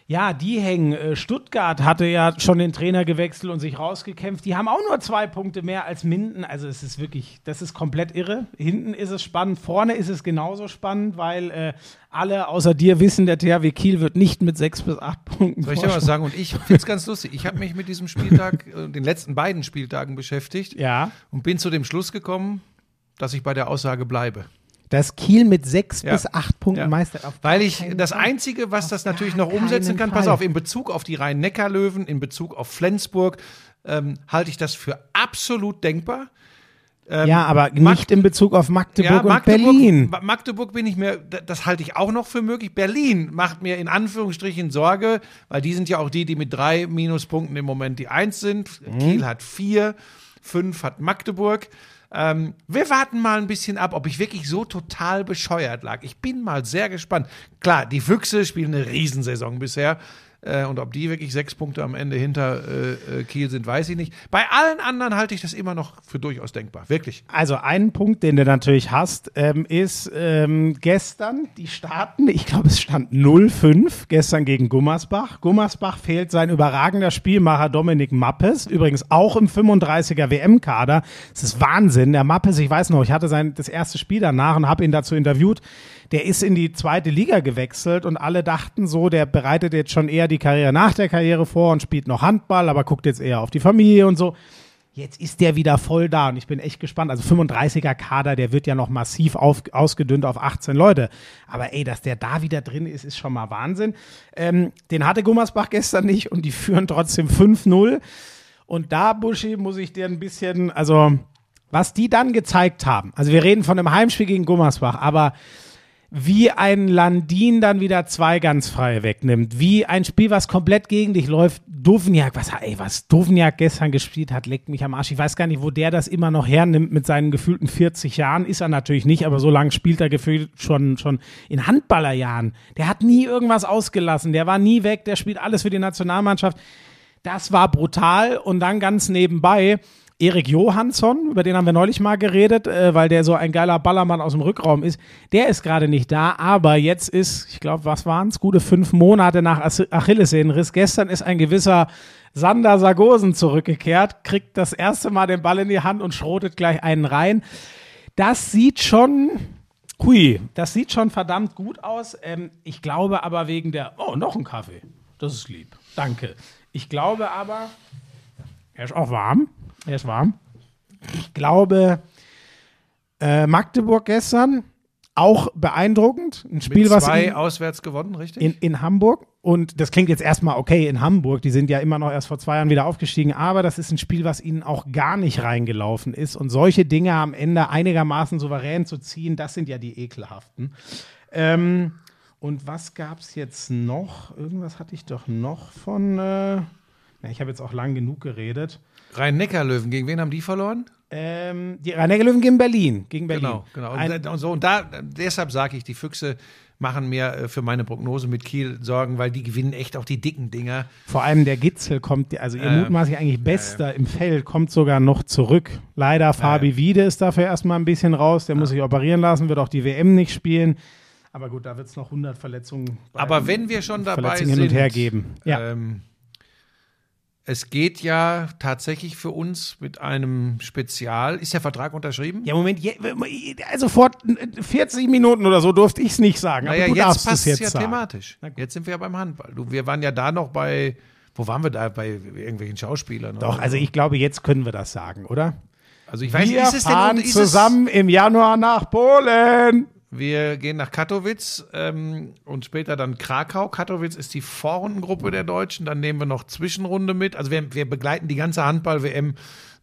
ja, die hängen. Äh, Stuttgart hatte ja schon den Trainer gewechselt und sich rausgekämpft. Die haben auch nur zwei Punkte mehr als Minden. Also es ist wirklich, das ist komplett irre. Hinten ist es spannend, vorne ist es genauso spannend, weil äh, alle außer dir wissen, der THW Kiel wird nicht mit sechs bis acht Punkten. Soll ich dir was sagen? Und ich finde es ganz lustig. Ich habe mich mit diesem Spieltag, äh, den letzten beiden Spieltagen beschäftigt Ja, und bin zu dem Schluss gekommen, dass ich bei der Aussage bleibe. dass Kiel mit sechs Ja. bis acht Punkten Ja. Meister auf Weil ich, das. Einzige, was das natürlich noch umsetzen kann, pass Fall. auf, in Bezug auf die Rhein-Neckar-Löwen, in Bezug auf Flensburg, ähm, halte ich das für absolut denkbar. ja, aber nicht in Bezug auf Magdeburg, und Magdeburg, Berlin. Ma- Magdeburg bin ich mir, das halte ich auch noch für möglich. Berlin macht mir in Anführungsstrichen Sorge, weil die sind ja auch die, die mit drei Minuspunkten im Moment die Eins sind. Mhm. Kiel hat vier, fünf hat Magdeburg. Ähm, wir warten mal ein bisschen ab, ob ich wirklich so total bescheuert lag. Ich bin mal sehr gespannt. Klar, die Füchse spielen eine Riesensaison bisher. Äh, und ob die wirklich sechs Punkte am Ende hinter äh, äh, Kiel sind, weiß ich nicht. Bei allen anderen halte ich das immer noch für durchaus denkbar. Wirklich. Also einen Punkt, den du natürlich hast, ähm, ist ähm, gestern die starten, ich glaube es stand 0-5 gestern gegen Gummersbach. Gummersbach fehlt sein überragender Spielmacher Dominik Mappes, übrigens auch im 35er WM-Kader. Es ist Wahnsinn. Der Mappes, ich weiß noch, ich hatte sein das erste Spiel danach und habe ihn dazu interviewt. Der ist in die zweite Liga gewechselt und alle dachten so, der bereitet jetzt schon eher die Karriere nach der Karriere vor und spielt noch Handball, aber guckt jetzt eher auf die Familie und so. Jetzt ist der wieder voll da und ich bin echt gespannt. Also 35er Kader, der wird ja noch massiv auf, ausgedünnt auf 18 Leute. Aber ey, dass der da wieder drin ist, ist schon mal Wahnsinn. Ähm, den hatte Gummersbach gestern nicht und die führen trotzdem 5-0. Und da, Buschi, muss ich dir ein bisschen, also was die dann gezeigt haben. Also wir reden von einem Heimspiel gegen Gummersbach, aber wie ein Landin dann wieder zwei ganz freie wegnimmt, wie ein Spiel, was komplett gegen dich läuft. Dovniak, was, ey, was Dovniak gestern gespielt hat, leckt mich am Arsch. Ich weiß gar nicht, wo der das immer noch hernimmt mit seinen gefühlten 40 Jahren. Ist er natürlich nicht, aber so lange spielt er gefühlt schon, schon in Handballerjahren. Der hat nie irgendwas ausgelassen, der war nie weg, der spielt alles für die Nationalmannschaft. Das war brutal und dann ganz nebenbei Erik Johansson, über den haben wir neulich mal geredet, äh, weil der so ein geiler Ballermann aus dem Rückraum ist. Der ist gerade nicht da, aber jetzt ist, ich glaube, was waren es, gute fünf Monate nach Ach- Achillessehnenriss. Gestern ist ein gewisser Sander Sargosen zurückgekehrt, kriegt das erste Mal den Ball in die Hand und schrotet gleich einen rein. Das sieht schon, hui, das sieht schon verdammt gut aus. Ähm, ich glaube aber wegen der, oh, noch ein Kaffee. Das ist lieb. Danke. Ich glaube aber, er ist auch warm. Er ist warm. Ich glaube, äh, Magdeburg gestern auch beeindruckend. Ein Spiel, Mit was zwei auswärts gewonnen, richtig? in, in Hamburg. Und das klingt jetzt erstmal okay in Hamburg. Die sind ja immer noch erst vor zwei Jahren wieder aufgestiegen. Aber das ist ein Spiel, was ihnen auch gar nicht reingelaufen ist. Und solche Dinge am Ende einigermaßen souverän zu ziehen, das sind ja die ekelhaften. Ähm, und was gab es jetzt noch? Irgendwas hatte ich doch noch von. Äh, na, ich habe jetzt auch lang genug geredet. Rhein-Neckar-Löwen, gegen wen haben die verloren? Ähm, die rhein löwen gegen Berlin. Gegen Berlin. Genau, genau. Und, Ein, und so, und da, deshalb sage ich, die Füchse machen mir äh, für meine Prognose mit Kiel Sorgen, weil die gewinnen echt auch die dicken Dinger. Vor allem der Gitzel kommt, also ihr Ja, ja. mutmaßlich eigentlich Bester im Feld, kommt sogar noch zurück. Leider Fabi Wiede ist dafür erstmal ein bisschen raus. Der muss sich operieren lassen, wird auch die WM nicht spielen. Aber gut, da wird es noch 100 Verletzungen Aber wenn wir schon dabei sind, hin und her geben. Ja. ähm, es geht ja tatsächlich für uns mit einem Spezial. Ist der Vertrag unterschrieben? ja, Moment, je, also vor 40 Minuten oder so durfte ich es nicht sagen. naja, aber du jetzt darfst es passt jetzt ja sagen. thematisch. Jetzt sind wir ja beim Handball. Du, wir waren ja da noch bei, wo waren wir da? Bei irgendwelchen Schauspielern. Doch, also so. ich glaube, jetzt können wir das sagen, oder? also ich weiß wir nicht, ist es fahren denn ist zusammen im Januar nach Polen. Wir gehen nach Katowice ähm, und später dann Krakau. Katowice ist die Vorrundengruppe der Deutschen. Dann nehmen wir noch Zwischenrunde mit. Also wir, wir begleiten die ganze Handball-WM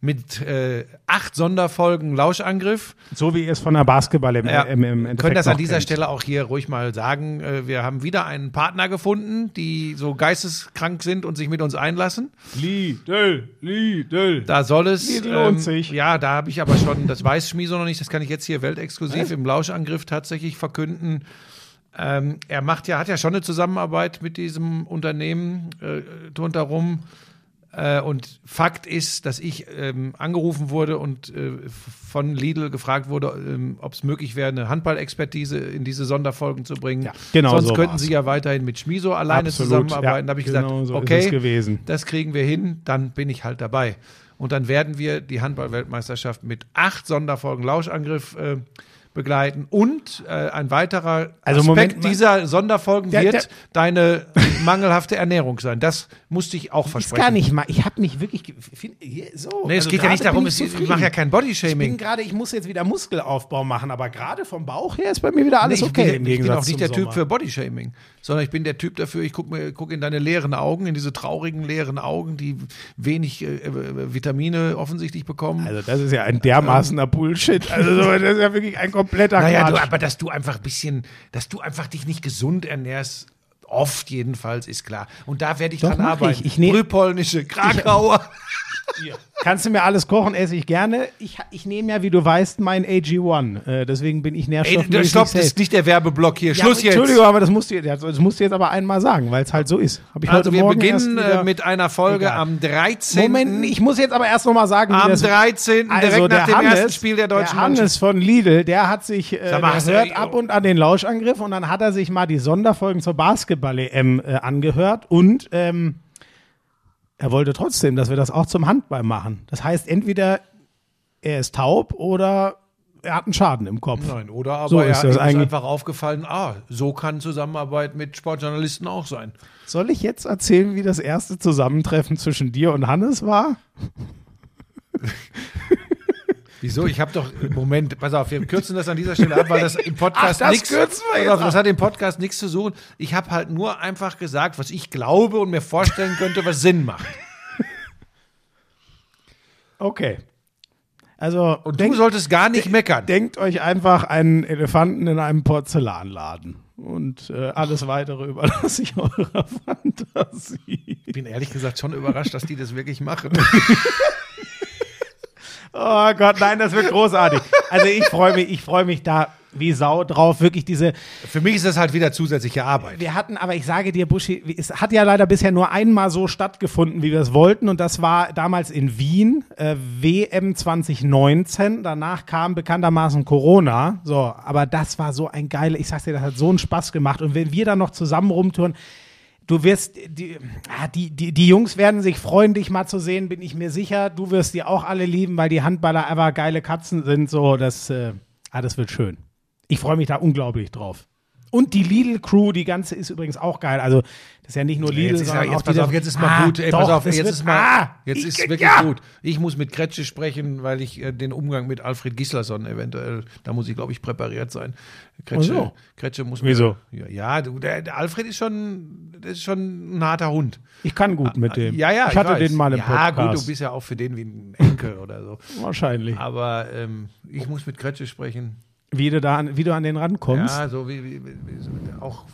mit äh, acht Sonderfolgen Lauschangriff. So wie ihr es von der Basketball im, Ja, im, im Endeffekt können das an dieser kennt. Stelle auch hier ruhig mal sagen. Äh, Wir haben wieder einen Partner gefunden, die so geisteskrank sind und sich mit uns einlassen. Lidl, Lidl. Da soll es. ähm, Lidl lohnt sich. Ja, da habe ich aber schon, das weiß Schmieso noch nicht, das kann ich jetzt hier weltexklusiv im Lauschangriff tatsächlich verkünden. Ähm, er macht ja, hat ja schon eine Zusammenarbeit mit diesem Unternehmen äh, rundherum. Äh, und Fakt ist, dass ich ähm, angerufen wurde und äh, von Lidl gefragt wurde, ähm, ob es möglich wäre, eine Handballexpertise in diese Sonderfolgen zu bringen. Ja, genau Sonst so könnten war's. sie ja weiterhin mit Schmiso alleine Absolut, zusammenarbeiten. ja, da habe ich genau gesagt, so okay, das kriegen wir hin, dann bin ich halt dabei. Und dann werden wir die Handball-Weltmeisterschaft mit acht Sonderfolgen Lauschangriff äh, begleiten. Und äh, ein weiterer Also Aspekt Moment dieser Sonderfolgen Der- wird der- deine mangelhafte Ernährung sein. Das musste ich auch Ist versprechen. gar nicht mal. Ich habe mich wirklich. so. Nee, es Also geht ja nicht darum, ich ich mache ja kein Ich bin Bodyshaming. gerade, ich muss jetzt wieder Muskelaufbau machen, aber gerade vom Bauch her ist bei mir wieder alles Nee, ich, okay. bin, im ich bin Gegensatz auch nicht der Sommer. Typ für Bodyshaming, sondern ich bin der Typ dafür, ich gucke guck in deine leeren Augen, in diese traurigen leeren Augen, die wenig äh, äh, Vitamine offensichtlich bekommen. Also das ist ja ein dermaßener Bullshit. Also so, das ist ja wirklich ein kompletter Naja, du, aber dass du einfach ein bisschen, dass du einfach dich nicht gesund ernährst, oft jedenfalls, ist klar. Und da werde ich Doch, dran arbeiten. ich. Ich Brühpolnische, Krakauer. Kannst du mir alles kochen, esse ich gerne. Ich, ich nehme ja, wie du weißt, mein AG1. Äh, deswegen bin ich Ey, nährstoffmäßig stopp, das ist nicht der Werbeblock hier. Ja, Schluss jetzt. Entschuldigung, aber das musst du, ja, das musst du jetzt aber einmal sagen, weil es halt so ist. Hab ich Also heute wir Morgen beginnen äh, mit einer Folge Egal. am 13. Moment, ich muss jetzt aber erst noch mal sagen, Am das 13. direkt Also nach der dem Hannes, ersten Spiel der deutschen der Hannes Mannschaft. von Lidl, der hat sich, äh, mal, der hört ab und an den Lauschangriff und dann hat er sich mal die Sonderfolgen zur Basketball-EM äh, angehört und ähm, er wollte trotzdem, dass wir das auch zum Handball machen. Das heißt, entweder er ist taub oder er hat einen Schaden im Kopf. Nein, oder aber So er ist ist einfach aufgefallen, ah, so kann Zusammenarbeit mit Sportjournalisten auch sein. Soll ich jetzt erzählen, wie das erste Zusammentreffen zwischen dir und Hannes war? Wieso? Ich habe doch, Moment, pass auf, wir kürzen das an dieser Stelle ab, weil das im Podcast nichts, das hat im Podcast nichts zu suchen. Ich habe halt nur einfach gesagt, was ich glaube und mir vorstellen könnte, was Sinn macht. Okay. Also, Und du solltest gar nicht meckern. denkt euch einfach einen Elefanten in einem Porzellanladen. Und äh, alles weitere überlasse ich eurer Fantasie. Ich bin ehrlich gesagt schon überrascht, dass die das wirklich machen. Oh Gott, nein, das wird großartig. Also ich freue mich, ich freue mich da wie Sau drauf. Wirklich diese, Für mich ist das halt wieder zusätzliche Arbeit. wir hatten, aber ich sage dir, Buschi, es hat ja leider bisher nur einmal so stattgefunden, wie wir es wollten. Und das war damals in Wien, äh, WM 2019. Danach kam bekanntermaßen Corona. So, aber das war so ein geiler, ich sag's dir, das hat so einen Spaß gemacht. Und wenn wir dann noch zusammen rumtouren, Du wirst, die, ah, die, die, die Jungs werden sich freuen, dich mal zu sehen, bin ich mir sicher. Du wirst die auch alle lieben, weil die Handballer einfach geile Katzen sind. So, das, äh, ah, das wird schön. Ich freue mich da unglaublich drauf. Und die Lidl-Crew, die ganze ist übrigens auch geil. Also, das ist ja nicht nur Lidl, Jetzt ist, ja, sondern jetzt, pass auf, jetzt ist mal Ah, gut. Ey, doch, pass auf, jetzt ist mal, ah, jetzt ich- ist wirklich ja. gut. Ich muss mit Kretsche sprechen, weil ich äh, den Umgang mit Alfred Gislason eventuell, da muss ich, glaube ich, präpariert sein. Kretsche, so. Kretsche muss Wieso? Ja, ja der, der Alfred ist schon, das ist schon ein harter Hund. Ich kann gut mit dem. Ja, ja, ich hatte weiß. den mal im Ja, Podcast. gut, du bist ja auch für den wie ein Enkel oder so. Wahrscheinlich. Aber ähm, ich muss mit Kretsche sprechen. Wie du, da an, wie du an den rankommst. Ja, so wie, wie, wie, so auch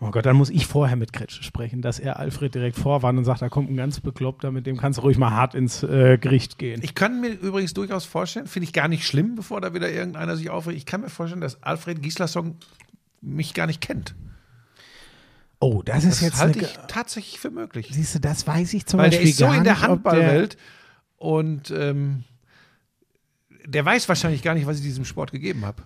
Oh Gott, dann muss ich vorher mit Kretsche sprechen, dass er Alfred direkt vorwarnt und sagt, da kommt ein ganz Bekloppter, mit dem kannst du ruhig mal hart ins äh, Gericht gehen. Ich kann mir übrigens durchaus vorstellen, finde ich gar nicht schlimm, bevor da wieder irgendeiner sich aufregt. Ich kann mir vorstellen, dass Alfred Gislason mich gar nicht kennt. oh, das ist Das jetzt halte eine, ich tatsächlich für möglich. Siehst du, das weiß ich zum Weil der Beispiel ist so in der Handballwelt und ähm, der weiß wahrscheinlich gar nicht, was ich diesem Sport gegeben habe.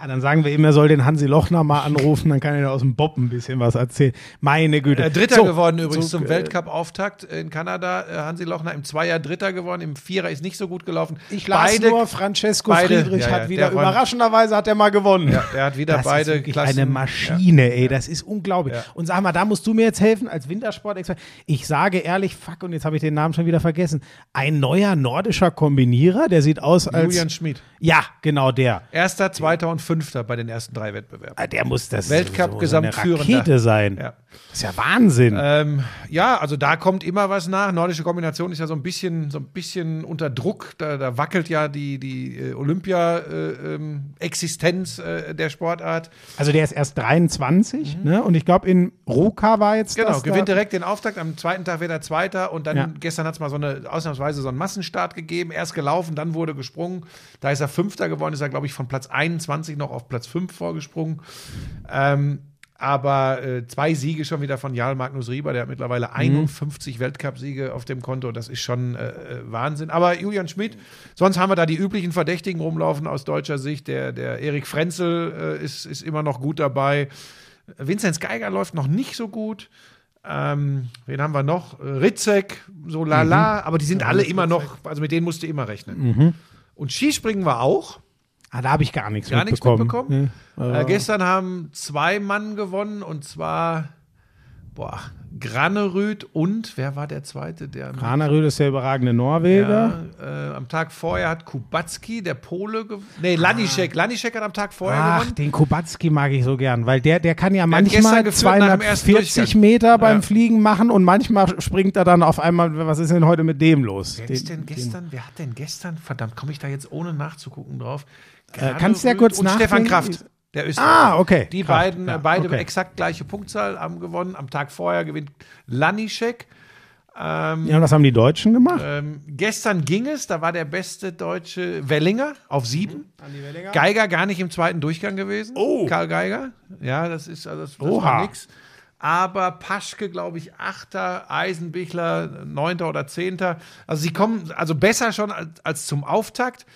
Ja, dann sagen wir ihm, er soll den Hansi Lochner mal anrufen, dann kann er aus dem Bob ein bisschen was erzählen. Meine Güte. Äh, Dritter So, geworden übrigens so, zum äh, Weltcup-Auftakt in Kanada. Äh, Hansi Lochner im Zweier Dritter geworden, im Vierer ist nicht so gut gelaufen. Ich las nur, Francesco beide- Friedrich ja, ja, hat wieder, überraschenderweise hat er mal gewonnen. Ja, der hat wieder das beide ist Klassen. eine Maschine, ey, das ist unglaublich. Und sag mal, da musst du mir jetzt helfen als Wintersport-Experte. Ich sage ehrlich, fuck, und jetzt habe ich den Namen schon wieder vergessen. Ein neuer nordischer Kombinierer, der sieht aus als. Julian Schmid. Ja, genau der. Erster, Zweiter und Fünfter bei den ersten drei Wettbewerben. Ah, Der muss das Weltcup so Gesamtführender. Rakete sein. Ja. Das ist ja Wahnsinn. Ähm, ja, also da kommt immer was nach. Nordische Kombination ist ja so ein bisschen, so ein bisschen unter Druck. Da, da wackelt ja die, die äh, Olympia-Existenz äh, der Sportart. Also der ist erst 23, ne? Und ich glaube, in Ruka war jetzt Genau, gewinnt direkt den Auftakt. Am zweiten Tag wird er Zweiter und dann Ja. gestern hat es mal so eine ausnahmsweise so einen Massenstart gegeben. Erst gelaufen, dann wurde gesprungen. Da ist er Fünfter geworden, ist er, glaube ich, von Platz 21 noch auf Platz 5 vorgesprungen. Ähm, aber äh, zwei Siege schon wieder von Jarl Magnus Rieber, der hat mittlerweile 51 Weltcupsiege auf dem Konto. Das ist schon äh, äh, Wahnsinn. Aber Julian Schmidt, sonst haben wir da die üblichen Verdächtigen rumlaufen aus deutscher Sicht. Der, der Erik Frenzel äh, ist, ist immer noch gut dabei. Vinzenz Geiger läuft noch nicht so gut. Ähm, wen haben wir noch? Ritzek, so lala, aber die sind alle immer noch, also mit denen musst du immer rechnen. Und Skispringen war auch, Ah, da habe ich gar nichts gar nichts mitbekommen. mitbekommen. Nee. Äh, gestern haben zwei Mann gewonnen und zwar, boah, Granerüth und, wer war der zweite? Der Graneröd ist der überragende Norweger. ja, äh, am Tag vorher hat Kubacki, der Pole, gewonnen. Nee, Laniszek. Laniszek hat am Tag vorher Ach, gewonnen. den Kubacki mag ich so gern, weil der, der kann ja gestern manchmal geführt nach dem ersten 240 Durchgang. Meter beim Ja. Fliegen machen und manchmal springt er dann auf einmal, was ist denn heute mit dem los? Wer Den- ist denn gestern? Wer hat denn gestern? Verdammt, komme ich da jetzt ohne nachzugucken drauf? Äh, kannst du ja kurz und Stefan nachdenken? Kraft. Der Österreicher. Ah, okay. Die Kraft, beiden, ja, beide okay. exakt gleiche Punktzahl haben gewonnen. Am Tag vorher gewinnt Laniszek. Ähm, Ja, und was haben die Deutschen gemacht? ähm, gestern ging es, da war der beste Deutsche Wellinger auf sieben. Geiger gar nicht im zweiten Durchgang gewesen. Oh. Karl Geiger. Ja, das ist also das, das war nix. Aber Paschke, glaube ich, Achter, Eisenbichler, Neunter oder Zehnter. Also sie kommen also besser schon als, als zum Auftakt.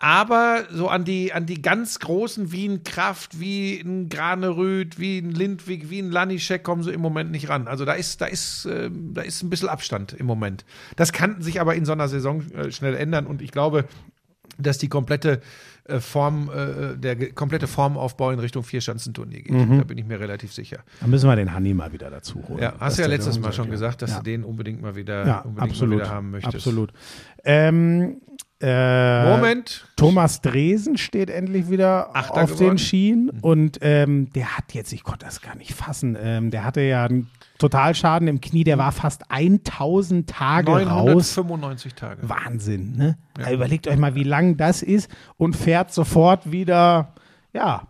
Aber so an die, an die ganz großen wie ein Kraft, wie ein Granerüth, wie ein Lindwig, wie ein Laniszek kommen sie im Moment nicht ran. Also da ist, da ist, ähm, da ist ein bisschen Abstand im Moment. Das kann sich aber in so einer Saison äh, schnell ändern und ich glaube, dass die komplette äh, Form, äh, der komplette Formaufbau in Richtung Vierschanzenturnier geht. Da bin ich mir relativ sicher. Da müssen wir den Hanni mal wieder dazu holen. Ja, hast du ja letztes Mal schon gesagt, dass ja. du den unbedingt mal wieder, ja, unbedingt absolut, mal wieder haben möchtest. absolut. Ähm, äh, Moment. Thomas Dresen steht endlich wieder Achter auf geworden. den Schienen und ähm, der hat jetzt, ich konnte das gar nicht fassen, ähm, der hatte ja einen Totalschaden im Knie, der war fast 1000 Tage raus. 995 Tage. Wahnsinn, ne? Ja. Überlegt euch mal, wie lang das ist und fährt sofort wieder, ja,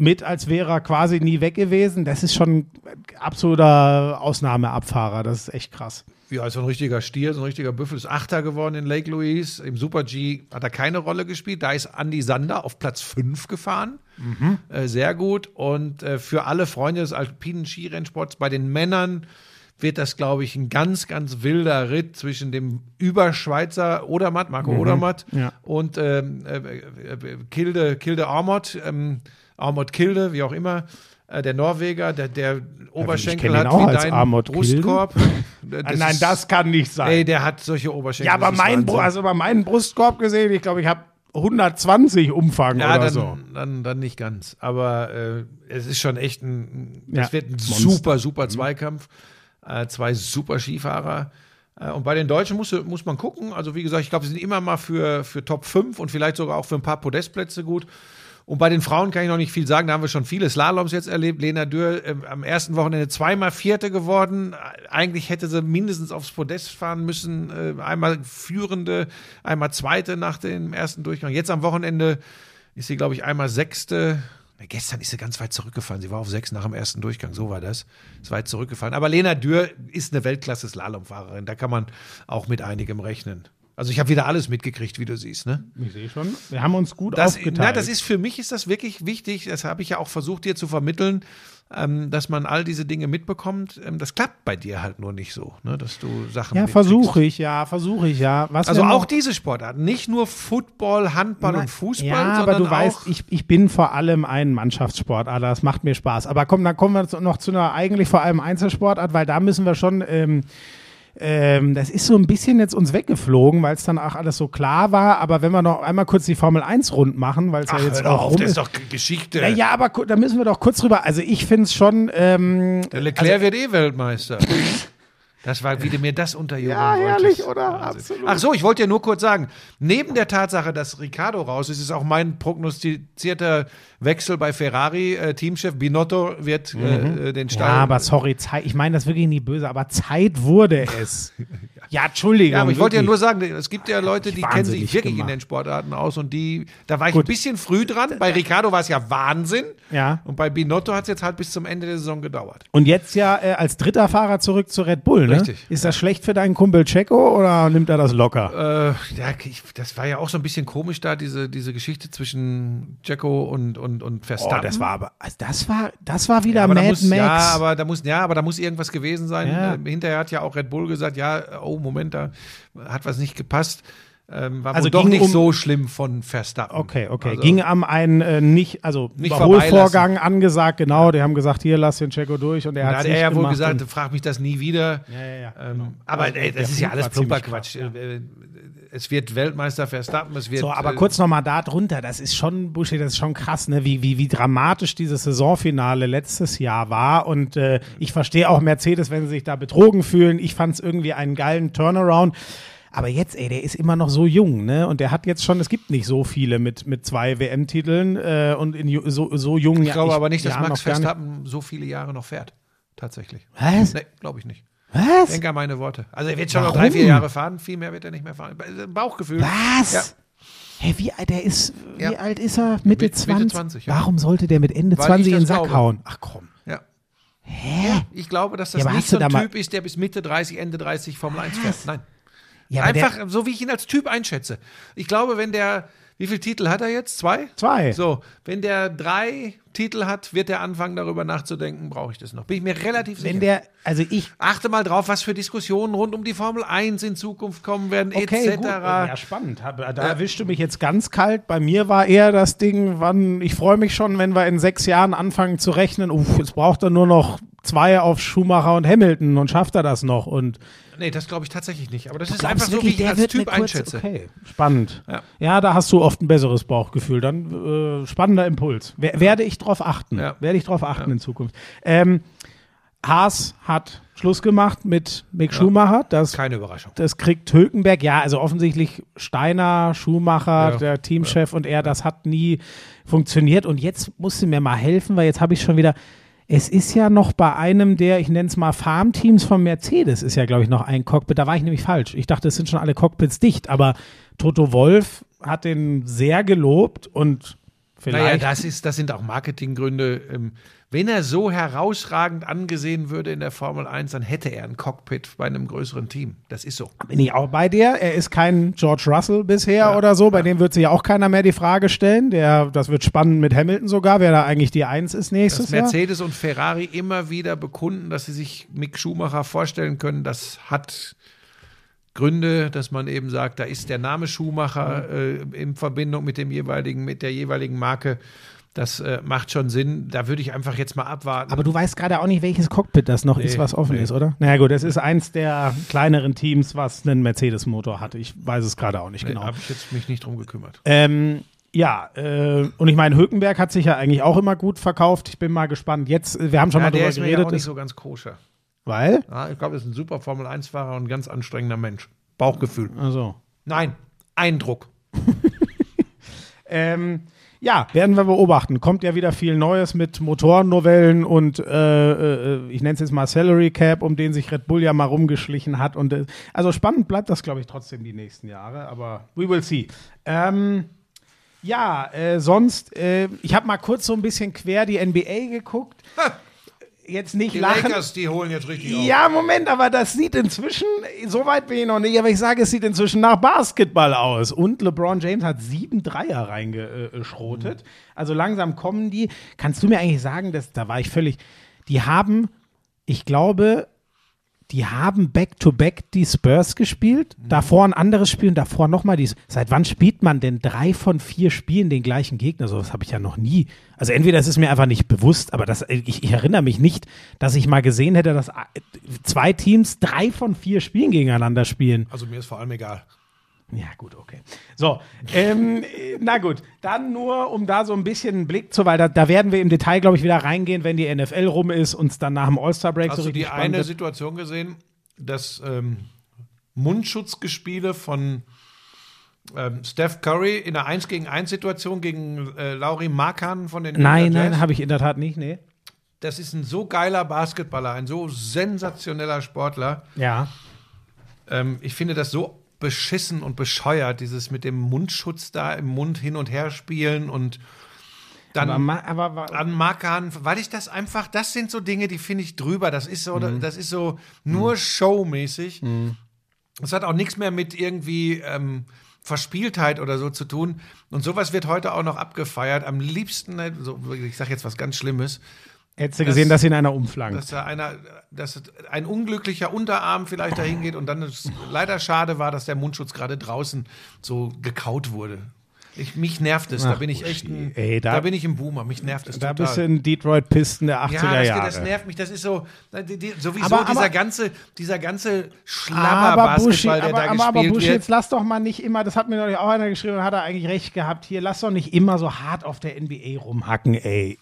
mit, als wäre er quasi nie weg gewesen. Das ist schon ein absoluter Ausnahmeabfahrer. Das ist echt krass. Ja, ist so ein richtiger Stier, so ein richtiger Büffel. Ist Achter geworden in Lake Louise. Im Super G hat er keine Rolle gespielt. Da ist Andy Sander auf Platz 5 gefahren. Äh, sehr gut. Und äh, für alle Freunde des alpinen Skirennsports bei den Männern wird das, glaube ich, ein ganz, ganz wilder Ritt zwischen dem Überschweizer Odermatt, Marco Odermatt, Ja. und ähm, äh, äh, Kilde, Kilde Armott, ähm, Armott Kilde, wie auch immer. Äh, der Norweger, der, der Oberschenkel ihn hat auch wie dein Kilde. Brustkorb. Ah, Nein, das kann nicht sein. Ey, der hat solche Oberschenkel. ja, aber das mein, Wahnsinn. also bei meinem Brustkorb gesehen, ich glaube, ich habe 120 Umfang ja, oder dann, so. dann, dann nicht ganz. Aber äh, es ist schon echt ein, Ja, es wird ein Monster. super, super Zweikampf. Äh, zwei super Skifahrer. Äh, und bei den Deutschen muss, muss man gucken. Also, wie gesagt, ich glaube, sie sind immer mal für, für Top 5 und vielleicht sogar auch für ein paar Podestplätze gut. Und bei den Frauen kann ich noch nicht viel sagen. Da haben wir schon viele Slaloms jetzt erlebt. Lena Dürr ähm, am ersten Wochenende zweimal Vierte geworden. Eigentlich hätte sie mindestens aufs Podest fahren müssen. Äh, einmal Führende, einmal Zweite nach dem ersten Durchgang. Jetzt am Wochenende ist sie, glaube ich, einmal Sechste. Ne, Gestern ist sie ganz weit zurückgefallen. Sie war auf sechs nach dem ersten Durchgang. So war das. Ist weit zurückgefallen. Aber Lena Dürr ist eine Weltklasse-Slalomfahrerin. Da kann man auch mit einigem rechnen. Also ich habe wieder alles mitgekriegt, wie du siehst, ne? Ich sehe schon. Wir haben uns gut Das, aufgeteilt. na, das ist für mich ist das wirklich wichtig. Das habe ich ja auch versucht, dir zu vermitteln, ähm, dass man all diese Dinge mitbekommt. Ähm, das klappt bei dir halt nur nicht so, ne? dass du Sachen. ja, versuche ich, ja, versuche ich, ja. Was Also auch diese Sportarten, nicht nur Football, Handball und Fußball, Ja, aber du weißt, ich, ich bin vor allem ein Mannschaftssportler. Das macht mir Spaß. Aber komm, dann kommen wir noch zu einer eigentlich vor allem Einzelsportart, weil da müssen wir schon. Ähm, ähm, das ist so ein bisschen jetzt uns weggeflogen, weil es dann auch alles so klar war. Aber wenn wir noch einmal kurz die Formel 1 rund machen, weil es ja jetzt auch auf, rum das ist. doch Geschichte. Ja, ja, aber da müssen wir doch kurz drüber. Also ich finde es schon. Ähm, Der Leclerc wird eh Weltmeister. Das war, wie du mir das unterjubeln Ja, wolltest. herrlich, oder? Wahnsinn. Absolut. Ach so, ich wollte ja nur kurz sagen, neben der Tatsache, dass Ricardo raus ist, ist auch mein prognostizierter Wechsel bei Ferrari. Äh, Teamchef Binotto wird äh, den ja, Stall. aber sorry, Zeit, ich meine das wirklich nie böse, aber Zeit wurde es. ja, Entschuldigung. Ja, aber ich wollte ja wirklich. nur sagen, es gibt ja Leute, die kennen sich wirklich gemacht. in den Sportarten aus und die, da war ich ein bisschen früh dran. Bei Ricardo war es ja Wahnsinn. Ja. Und bei Binotto hat es jetzt halt bis zum Ende der Saison gedauert. Und jetzt ja äh, als dritter Fahrer zurück zu Red Bull, ne? Richtig, Ist das schlecht für deinen Kumpel Checo oder nimmt er das locker? Äh, ja, ich, das war ja auch so ein bisschen komisch da, diese, diese Geschichte zwischen Jacko und, und, und oh, Verstappen. das war aber, also das war, das war wieder da Mad muss, Max. Ja, aber da muss, ja, aber da muss irgendwas gewesen sein. Ja. Äh, hinterher hat ja auch Red Bull gesagt, ja, oh Moment, da hat was nicht gepasst. Ähm, war Also doch nicht um- so schlimm von Verstappen. okay, okay. Also, Ging am einen äh, nicht, also Nicht Überholvorgang angesagt, genau. Die haben gesagt, hier lass den Checo durch und er da hat hat nicht er ja wohl gesagt, und- frag mich das nie wieder. Ja, ja, ja. Ähm, aber Also, ey, das ist ja alles plumper Quatsch. ja. Äh, äh, Es wird Weltmeister Verstappen, es wird. So, aber äh, kurz nochmal da drunter, das ist schon, Buschi, das ist schon krass, ne? wie, wie, wie dramatisch dieses Saisonfinale letztes Jahr war. Und äh, ich verstehe auch Mercedes, wenn sie sich da betrogen fühlen. Ich fand es irgendwie einen geilen Turnaround. Aber jetzt, ey, der ist immer noch so jung, ne? Und der hat jetzt schon, es gibt nicht so viele mit, mit zwei WM-Titeln äh, und in so, so jungen Ich glaube aber nicht, dass Jahren Max noch Verstappen so viele Jahre noch fährt. Tatsächlich. Was? Nee, glaube ich nicht. Was? Denk an meine Worte. Also er wird schon noch Warum? drei, vier Jahre fahren, viel mehr wird er nicht mehr fahren. Bauchgefühl. Was? Ja. Hey, wie alt der ist, wie Ja. alt ist er? Mitte Mitte 20? 20, ja. Warum sollte der mit Ende Weil 20 ich in den Sack glaube. hauen? Ach komm. Ja. Hä? Ich glaube, dass das Ja, nicht so ein Typ ist, der bis Mitte 30, Ende 30 Formel 1 fährt. Nein. Ja, Einfach der, so, wie ich ihn als Typ einschätze. Ich glaube, wenn der, wie viele Titel hat er jetzt? Zwei? Zwei. So, wenn der drei Titel hat, wird er anfangen, darüber nachzudenken, brauche ich das noch. Bin ich mir relativ sicher. wenn der, also ich, Achte mal drauf, was für Diskussionen rund um die Formel 1 in Zukunft kommen werden, Okay, etc. gut. Ja, spannend. Da erwischst du mich jetzt ganz kalt. Bei mir war eher das Ding, wann, ich freue mich schon, wenn wir in sechs Jahren anfangen zu rechnen. Uff, jetzt braucht er nur noch zwei auf Schumacher und Hamilton und schafft er das noch. Und Nee, das glaube ich tatsächlich nicht. Aber das ist glaubst einfach so, wirklich, wie ich als Typ einschätze. Okay, spannend. Ja. Ja. da hast du oft ein besseres Bauchgefühl. Dann äh, spannender Impuls. Wer, werde ich drauf achten? Ja. Werde ich drauf achten in Zukunft. Ähm, Haas hat Schluss gemacht mit Mick Schumacher. Das Keine Überraschung. das kriegt Hülkenberg, ja, also offensichtlich Steiner, Schumacher, Ja, der Teamchef und er, das hat nie funktioniert. Und jetzt musst du mir mal helfen, weil jetzt habe ich schon wieder. Es ist ja noch bei einem der, ich nenne es mal Farmteams von Mercedes, ist ja, glaube ich, noch ein Cockpit. Da war ich nämlich falsch. Ich dachte, es sind schon alle Cockpits dicht, aber Toto Wolf hat den sehr gelobt und Vielleicht. Naja, das, ist, das sind auch Marketinggründe. Ähm, Wenn er so herausragend angesehen würde in der Formel 1, dann hätte er ein Cockpit bei einem größeren Team. Das ist so. Bin ich auch bei dir. Er ist kein George Russell bisher oder so. Bei dem wird sich ja auch keiner mehr die Frage stellen. Der, das wird spannend mit Hamilton sogar, wer da eigentlich die Eins ist nächstes Dass Jahr. Mercedes und Ferrari immer wieder bekunden, dass sie sich Mick Schumacher vorstellen können, das hat Gründe, dass man eben sagt, da ist der Name Schumacher äh, in Verbindung mit dem jeweiligen, mit der jeweiligen Marke. Das äh, macht schon Sinn. Da würde ich einfach jetzt mal abwarten. Aber du weißt gerade auch nicht, welches Cockpit das noch ist, was offen nee. ist, oder? Naja gut, es ist eins der kleineren Teams, was einen Mercedes-Motor hat. Ich weiß es gerade auch nicht nee, genau. habe ich jetzt mich nicht drum gekümmert. Ähm, ja, äh, und ich meine, Hülkenberg hat sich ja eigentlich auch immer gut verkauft. Ich bin mal gespannt. Jetzt, äh, wir haben schon Ja, mal der drüber ist mir geredet, ja auch nicht ist, so ganz koscher. weil? Ja, ich glaube, er ist ein super Formel-1-Fahrer und ein ganz anstrengender Mensch. Bauchgefühl. Also. Nein, Eindruck. Ähm, ja, werden wir beobachten. Kommt ja wieder viel Neues mit Motorennovellen und äh, äh, ich nenne es jetzt mal Salary Cap, um den sich Red Bull ja mal rumgeschlichen hat. Und äh, also spannend bleibt das, glaube ich, trotzdem die nächsten Jahre. Aber we will see. Ähm, ja, äh, sonst, äh, ich habe mal kurz so ein bisschen quer die NBA geguckt. Jetzt nicht Die lachen. Lakers, die holen jetzt richtig auf. Ja, Moment, aber das sieht inzwischen, so weit bin ich noch nicht, aber ich sage, es sieht inzwischen nach Basketball aus. Und LeBron James hat sieben Dreier reingeschrotet. Also langsam kommen die. Kannst du mir eigentlich sagen, dass, da war ich völlig, die haben, ich glaube, die haben Back-to-Back die Spurs gespielt, davor ein anderes Spiel und davor nochmal die. Seit wann spielt man denn drei von vier Spielen den gleichen Gegner? So was habe ich ja noch nie. Also entweder es ist mir einfach nicht bewusst, aber das, ich, ich erinnere mich nicht, dass ich mal gesehen hätte, dass äh, zwei Teams drei von vier Spielen gegeneinander spielen. Also mir ist vor allem egal. Ja, gut, okay. So, ähm, äh, na gut, dann nur, um da so ein bisschen einen Blick zu, weil da, da werden wir im Detail, glaube ich, wieder reingehen, wenn die NFL rum ist und dann nach dem All-Star-Break Hast so du richtig die spannend eine wird. Situation gesehen, dass ähm, Mundschutzgespiele von ähm, Steph Curry in einer 1 gegen 1 Situation gegen äh, Lauri Markan von den Nein, nein, habe ich in der Tat nicht, nee. Das ist ein so geiler Basketballer, ein so sensationeller Sportler. Ja. Ähm, ich finde das so beschissen und bescheuert, dieses mit dem Mundschutz da im Mund hin und her spielen und dann Aber, aber, aber an Markern, weil ich das einfach, das sind so Dinge, die finde ich drüber. Das ist so, das ist so nur showmäßig. Das hat auch nichts mehr mit irgendwie ähm, Verspieltheit oder so zu tun. Und sowas wird heute auch noch abgefeiert. Am liebsten, äh, so, ich sage jetzt was ganz Schlimmes, hättest du gesehen, dass in einer umflankt. dass da einer, dass ein unglücklicher Unterarm vielleicht dahin geht und dann es leider schade war, dass der Mundschutz gerade draußen so gekaut wurde. Ich, mich nervt es, da Ach, bin ich echt ein, ey, da, da- bin ich ein Boomer, mich nervt es Da total. bist du in Detroit Pisten der 80er ja, das, Jahre. das nervt mich. Das ist so, die, die, sowieso Aber- dieser aber- ganze, dieser ganze aber Buschi, Schlabber-Basketball, der aber, da aber, aber gespielt Buschi, wird. jetzt lass doch mal nicht immer, das hat mir neulich auch einer geschrieben und hat er eigentlich recht gehabt, hier, lass doch nicht immer so hart auf der NBA rumhacken, ey.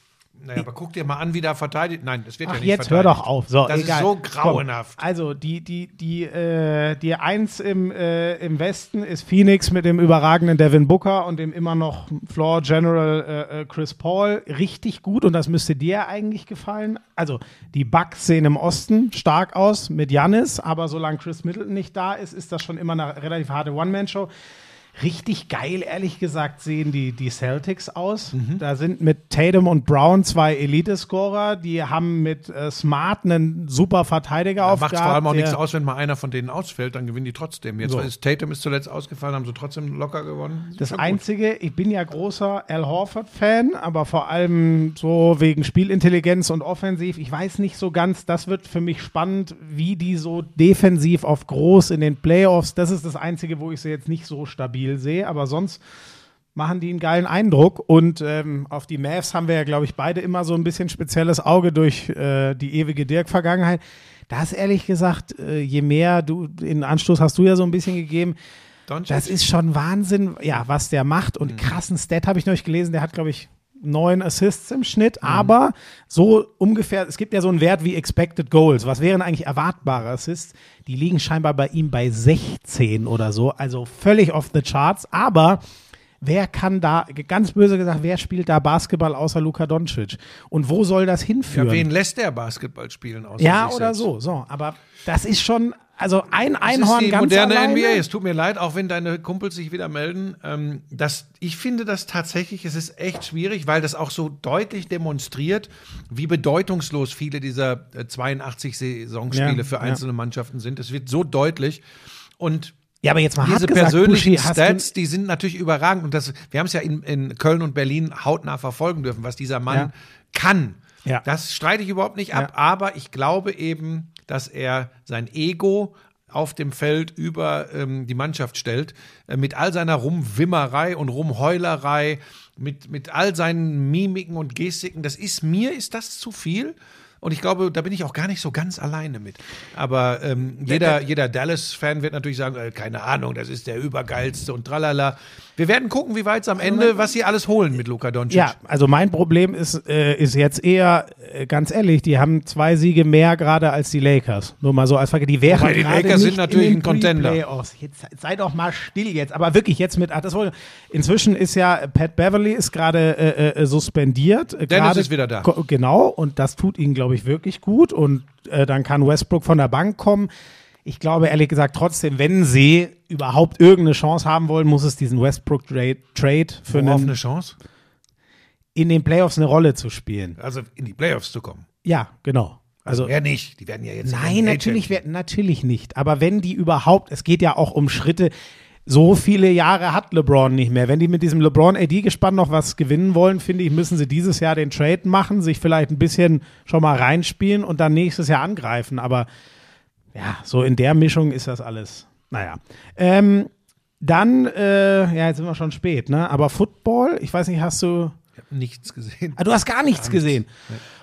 Naja, aber guck dir mal an, wie da verteidigt. Nein, das wird Ach, ja nicht jetzt hör verteidigt. doch auf. So, Das egal. ist so Komm. grauenhaft. Also, die, die, die, äh, die Eins im, äh, im Westen ist Phoenix mit dem überragenden Devin Booker und dem immer noch Floor General äh, äh, Chris Paul. Richtig gut und das müsste dir eigentlich gefallen. Also, die Bucks sehen im Osten stark aus mit Janis, aber solange Chris Middleton nicht da ist, ist das schon immer eine relativ harte One-Man-Show. Richtig geil, ehrlich gesagt, sehen die, die Celtics aus. Mhm. Da sind mit Tatum und Brown zwei Elite-Scorer. Die haben mit äh, Smart einen super Verteidiger Da aufgehabt. macht vor allem auch nichts aus, wenn mal einer von denen ausfällt, dann gewinnen die trotzdem. Jetzt So. ist Tatum ist zuletzt ausgefallen, haben sie trotzdem locker gewonnen. Das gut. Einzige, ich bin ja großer Al Horford-Fan, aber vor allem so wegen Spielintelligenz und offensiv. Ich weiß nicht so ganz, das wird für mich spannend, wie die so defensiv auf groß in den Playoffs. Das ist das Einzige, wo ich sie jetzt nicht so stabil sehe, aber sonst machen die einen geilen Eindruck. Und ähm, auf die Mavs haben wir ja, glaube ich, beide immer so ein bisschen spezielles Auge durch äh, die ewige Dirk-Vergangenheit. Da ist ehrlich gesagt, äh, je mehr du, in Anstoß hast du ja so ein bisschen gegeben, Doncic? das ist schon Wahnsinn, ja, was der macht. Und krassen Stat habe ich neulich gelesen, der hat, glaube ich, neun Assists im Schnitt, aber so ungefähr, es gibt ja so einen Wert wie Expected Goals. Was wären eigentlich erwartbare Assists? Die liegen scheinbar bei ihm bei 16 oder so, also völlig off the charts. Aber wer kann da, ganz böse gesagt, wer spielt da Basketball außer Luka Doncic? Und wo soll das hinführen? ja, wen lässt der Basketball spielen? Außer Ja, oder selbst? so, so. Aber das ist schon, also ein Das Einhorn ist die ganz moderne alleine. NBA. Es tut mir leid, auch wenn deine Kumpels sich wieder melden. Ähm, das, ich finde das tatsächlich, es ist echt schwierig, weil das auch so deutlich demonstriert, wie bedeutungslos viele dieser äh, 82 Saisonspiele Ja, für ja. einzelne Mannschaften sind. Es wird so deutlich. Und Ja, aber jetzt mal diese gesagt, persönlichen Buschi, Stats, die sind natürlich überragend. Und das, wir haben es ja in, in Köln und Berlin hautnah verfolgen dürfen, was dieser Mann Ja. kann. Ja. Das streite ich überhaupt nicht ab, Ja. aber ich glaube eben, dass er sein Ego auf dem Feld über ähm, die Mannschaft stellt, äh, mit all seiner Rumwimmerei und Rumheulerei, mit, mit all seinen Mimiken und Gestiken. Das ist mir, ist das zu viel? Und ich glaube, da bin ich auch gar nicht so ganz alleine mit. Aber ähm, jeder, jeder Dallas-Fan wird natürlich sagen, äh, keine Ahnung, das ist der übergeilste und tralala. Wir werden gucken, wie weit es am Ende, was sie alles holen mit Luka Doncic. Ja, also mein Problem ist, äh, ist jetzt eher, äh, ganz ehrlich, die haben zwei Siege mehr gerade als die Lakers. Nur mal so als Frage, die wären Wobei die Lakers sind natürlich ein Contender. Pre-Playoffs. Jetzt sei doch mal still jetzt, aber wirklich jetzt mit, ah, das wollte, inzwischen ist ja, Pat Beverly ist gerade äh, äh, suspendiert. Dennis gerade- ist wieder da. Genau, und das tut ihnen, glaube ich, wirklich gut und äh, dann kann Westbrook von der Bank kommen. Ich glaube ehrlich gesagt trotzdem, wenn sie überhaupt irgendeine Chance haben wollen, muss es diesen Westbrook-Trade Trade für Worauf einen eine Chance? in den Playoffs eine Rolle zu spielen. Also in die Playoffs zu kommen. Ja, genau. Also, Also ja nicht. Die werden ja jetzt nein, natürlich, Champion. wer- natürlich nicht. Aber wenn die überhaupt, es geht ja auch um Schritte. So viele Jahre hat LeBron nicht mehr. Wenn die mit diesem LeBron-AD-Gespann noch was gewinnen wollen, finde ich, müssen sie dieses Jahr den Trade machen, sich vielleicht ein bisschen schon mal reinspielen und dann nächstes Jahr angreifen. Aber ja, so in der Mischung ist das alles. Naja. Ähm, dann, äh, ja, jetzt sind wir schon spät, ne? Aber Football, ich weiß nicht, hast du. Ich habe nichts gesehen. Ah, du hast gar nichts gesehen.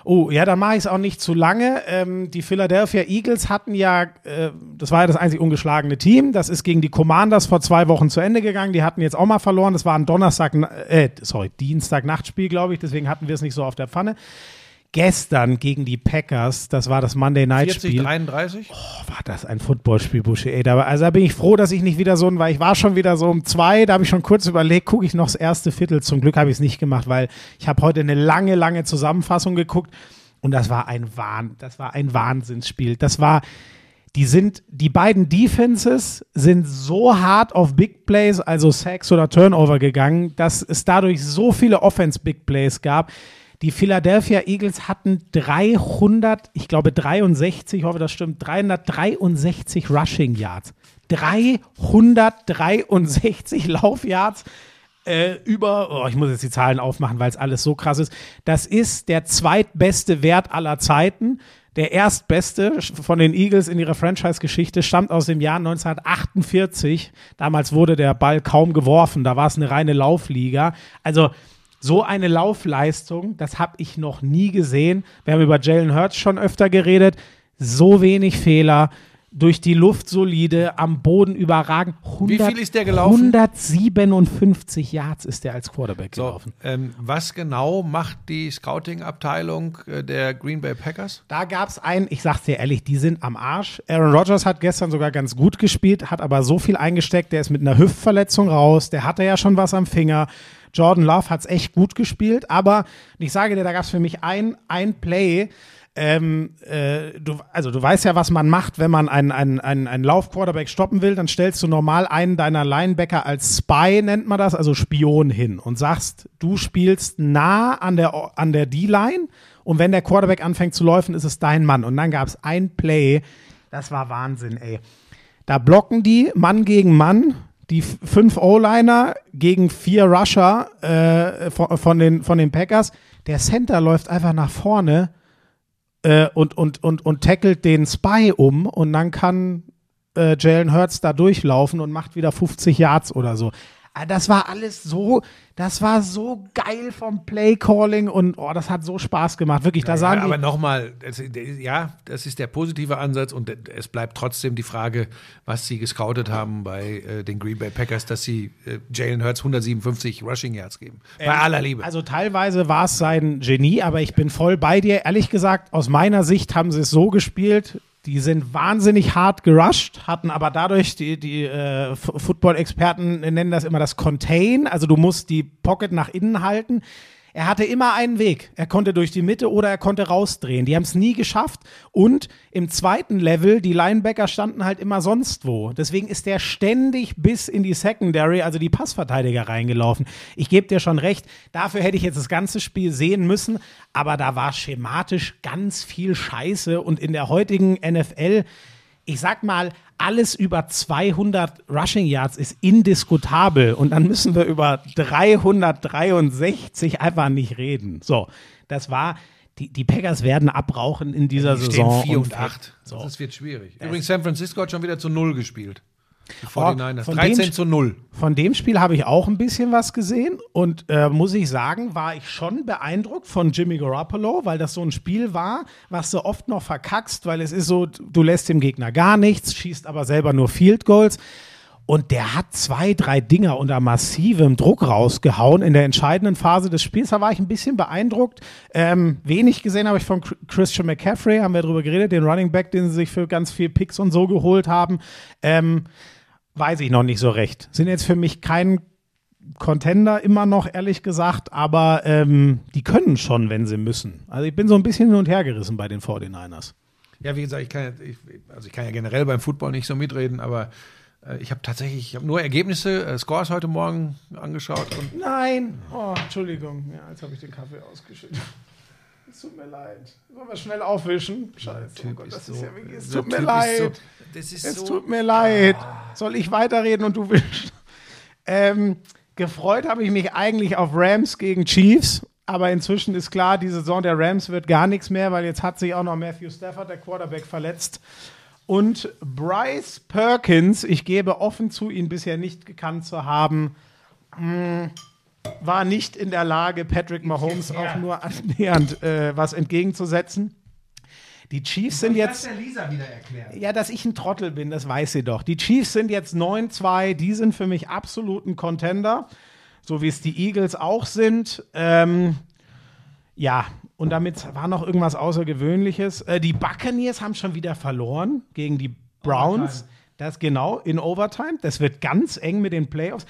Oh, ja, dann mache ich es auch nicht zu lange. Ähm, die Philadelphia Eagles hatten ja, äh, das war ja das einzig ungeschlagene Team. Das ist gegen die Commanders vor zwei Wochen zu Ende gegangen. Die hatten jetzt auch mal verloren. Das war ein Donnerstag, äh, sorry, Dienstag-Nachtspiel, glaube ich. Deswegen hatten wir es nicht so auf der Pfanne. Gestern gegen die Packers, das war das Monday Night 40, Spiel. 33? Oh, war das ein Footballspiel, Busche, ey. Da, also da bin ich froh, dass ich nicht wieder so ein, weil ich war schon wieder so um zwei, da habe ich schon kurz überlegt, gucke ich noch das erste Viertel. Zum Glück habe ich es nicht gemacht, weil ich habe heute eine lange, lange Zusammenfassung geguckt und das war ein Wahn, das war ein Wahnsinnsspiel. Das war, die sind, die beiden Defenses sind so hart auf Big Plays, also Sacks oder Turnover gegangen, dass es dadurch so viele Offense Big Plays gab. Die Philadelphia Eagles hatten 300, ich glaube 63, ich hoffe, das stimmt, 363 Rushing Yards. 363 Laufyards äh, über, oh, ich muss jetzt die Zahlen aufmachen, weil es alles so krass ist. Das ist der zweitbeste Wert aller Zeiten. Der erstbeste von den Eagles in ihrer Franchise-Geschichte stammt aus dem Jahr 1948. Damals wurde der Ball kaum geworfen. Da war es eine reine Laufliga. Also so eine Laufleistung, das habe ich noch nie gesehen. Wir haben über Jalen Hurts schon öfter geredet. So wenig Fehler, durch die Luft solide, am Boden überragend. 100, Wie viel ist der gelaufen? 157 Yards ist der als Quarterback So, gelaufen. ähm, was genau macht die Scouting-Abteilung äh, der Green Bay Packers? Da gab es einen, ich sag's dir ehrlich, die sind am Arsch. Aaron Rodgers hat gestern sogar ganz gut gespielt, hat aber so viel eingesteckt, der ist mit einer Hüftverletzung raus, der hatte ja schon was am Finger. Jordan Love hat's echt gut gespielt, aber ich sage dir, da gab's für mich ein, ein Play, ähm, äh, du, also du weißt ja, was man macht, wenn man einen, einen, einen, einen Lauf-Quarterback stoppen will, dann stellst du normal einen deiner Linebacker als Spy, nennt man das, also Spion hin und sagst, du spielst nah an der, an der D-Line und wenn der Quarterback anfängt zu laufen, ist es dein Mann. Und dann gab es ein Play, das war Wahnsinn, ey. Da blocken die Mann gegen Mann, die fünf O-Liner gegen vier Rusher äh, von, von, den, von den Packers. Der Center läuft einfach nach vorne äh, und, und, und, und tackelt den Spy um und dann kann äh, Jalen Hurts da durchlaufen und macht wieder 50 Yards oder so. Ah, Das war alles so, das war so geil vom Play-Calling und oh, das hat so Spaß gemacht. Wirklich, da Ja, sahen aber nochmal, ja, das ist der positive Ansatz und es bleibt trotzdem die Frage, was sie gescoutet haben bei äh, den Green Bay Packers, dass sie äh, Jalen Hurts 157 Rushing Yards geben. Bei aller Liebe. Also teilweise war es sein Genie, aber ich bin voll bei dir. Ehrlich gesagt, aus meiner Sicht haben sie es so gespielt. Die sind wahnsinnig hart gerusht, hatten aber dadurch, die, die äh, Football-Experten nennen das immer das Contain. Also du musst die Pocket nach innen halten. Er hatte immer einen Weg. Er konnte durch die Mitte oder er konnte rausdrehen. Die haben es nie geschafft. Und im zweiten Level, die Linebacker standen halt immer sonst wo. Deswegen ist der ständig bis in die Secondary, also die Passverteidiger, reingelaufen. Ich gebe dir schon recht, dafür hätte ich jetzt das ganze Spiel sehen müssen, aber da war schematisch ganz viel Scheiße. Und in der heutigen NFL, ich sag mal, alles über 200 Rushing Yards ist indiskutabel und dann müssen wir über 363 einfach nicht reden. So, das war, die, die Packers werden abrauchen in dieser Die stehen Saison. 4 und und 8. So. Das wird schwierig. Übrigens, San Francisco hat schon wieder zu 0 gespielt. Die Oh, 49ers. von 13 dem- zu 0. Von dem Spiel habe ich auch ein bisschen was gesehen und äh, muss ich sagen, war ich schon beeindruckt von Jimmy Garoppolo, weil das so ein Spiel war, was du oft noch verkackst, weil es ist so, du lässt dem Gegner gar nichts, schießt aber selber nur Field Goals. Und der hat zwei, drei Dinger unter massivem Druck rausgehauen in der entscheidenden Phase des Spiels. Da war ich ein bisschen beeindruckt. Ähm, wenig gesehen habe ich von Chr- Christian McCaffrey, haben wir drüber geredet, den Running Back, den sie sich für ganz viel Picks und so geholt haben. Ähm, weiß ich noch nicht so recht. Sind jetzt für mich kein Contender immer noch, ehrlich gesagt, aber ähm, die können schon, wenn sie müssen. Also ich bin so ein bisschen hin und her gerissen bei den 49ers. Ja, wie gesagt, ich kann ja, ich, also ich kann ja generell beim Football nicht so mitreden, aber äh, ich habe tatsächlich, ich habe nur Ergebnisse, äh, Scores heute Morgen angeschaut Nein. Oh, Entschuldigung. Ja, jetzt habe ich den Kaffee ausgeschüttet. Es tut mir leid. Sollen wir schnell aufwischen? Scheiße. oh Gott, das ist ja wirklich, es tut mir leid. So, das ist Es so, tut mir leid. Soll ich weiterreden und du willst? Ähm, gefreut habe ich mich eigentlich auf Rams gegen Chiefs. Aber inzwischen ist klar, die Saison der Rams wird gar nichts mehr, weil jetzt hat sich auch noch Matthew Stafford, der Quarterback, verletzt. Und Bryce Perkins, ich gebe offen zu, ihn bisher nicht gekannt zu haben, mh, war nicht in der Lage, Patrick Mahomes auch nur annähernd äh, was entgegenzusetzen. Die Chiefs sind jetzt. Lisa wieder erklärt. Ja, dass ich ein Trottel bin, das weiß sie doch. Die Chiefs sind jetzt 9-2, die sind für mich absolut ein Contender, so wie es die Eagles auch sind. Ähm, ja, und damit war noch irgendwas Außergewöhnliches. Äh, die Buccaneers haben schon wieder verloren gegen die Browns. Das genau, in Overtime. Das wird ganz eng mit den Playoffs.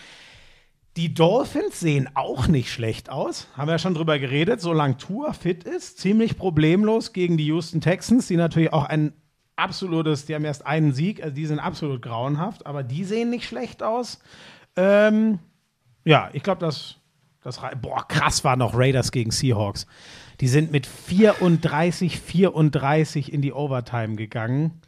Die Dolphins sehen auch nicht schlecht aus. Haben wir ja schon drüber geredet, solange Tour fit ist. Ziemlich problemlos gegen die Houston Texans, die natürlich auch ein absolutes, die haben erst einen Sieg, also die sind absolut grauenhaft, aber die sehen nicht schlecht aus. Ähm, ja, ich glaube, das, das, boah, krass war noch Raiders gegen Seahawks. Die sind mit 34, 34 in die Overtime gegangen.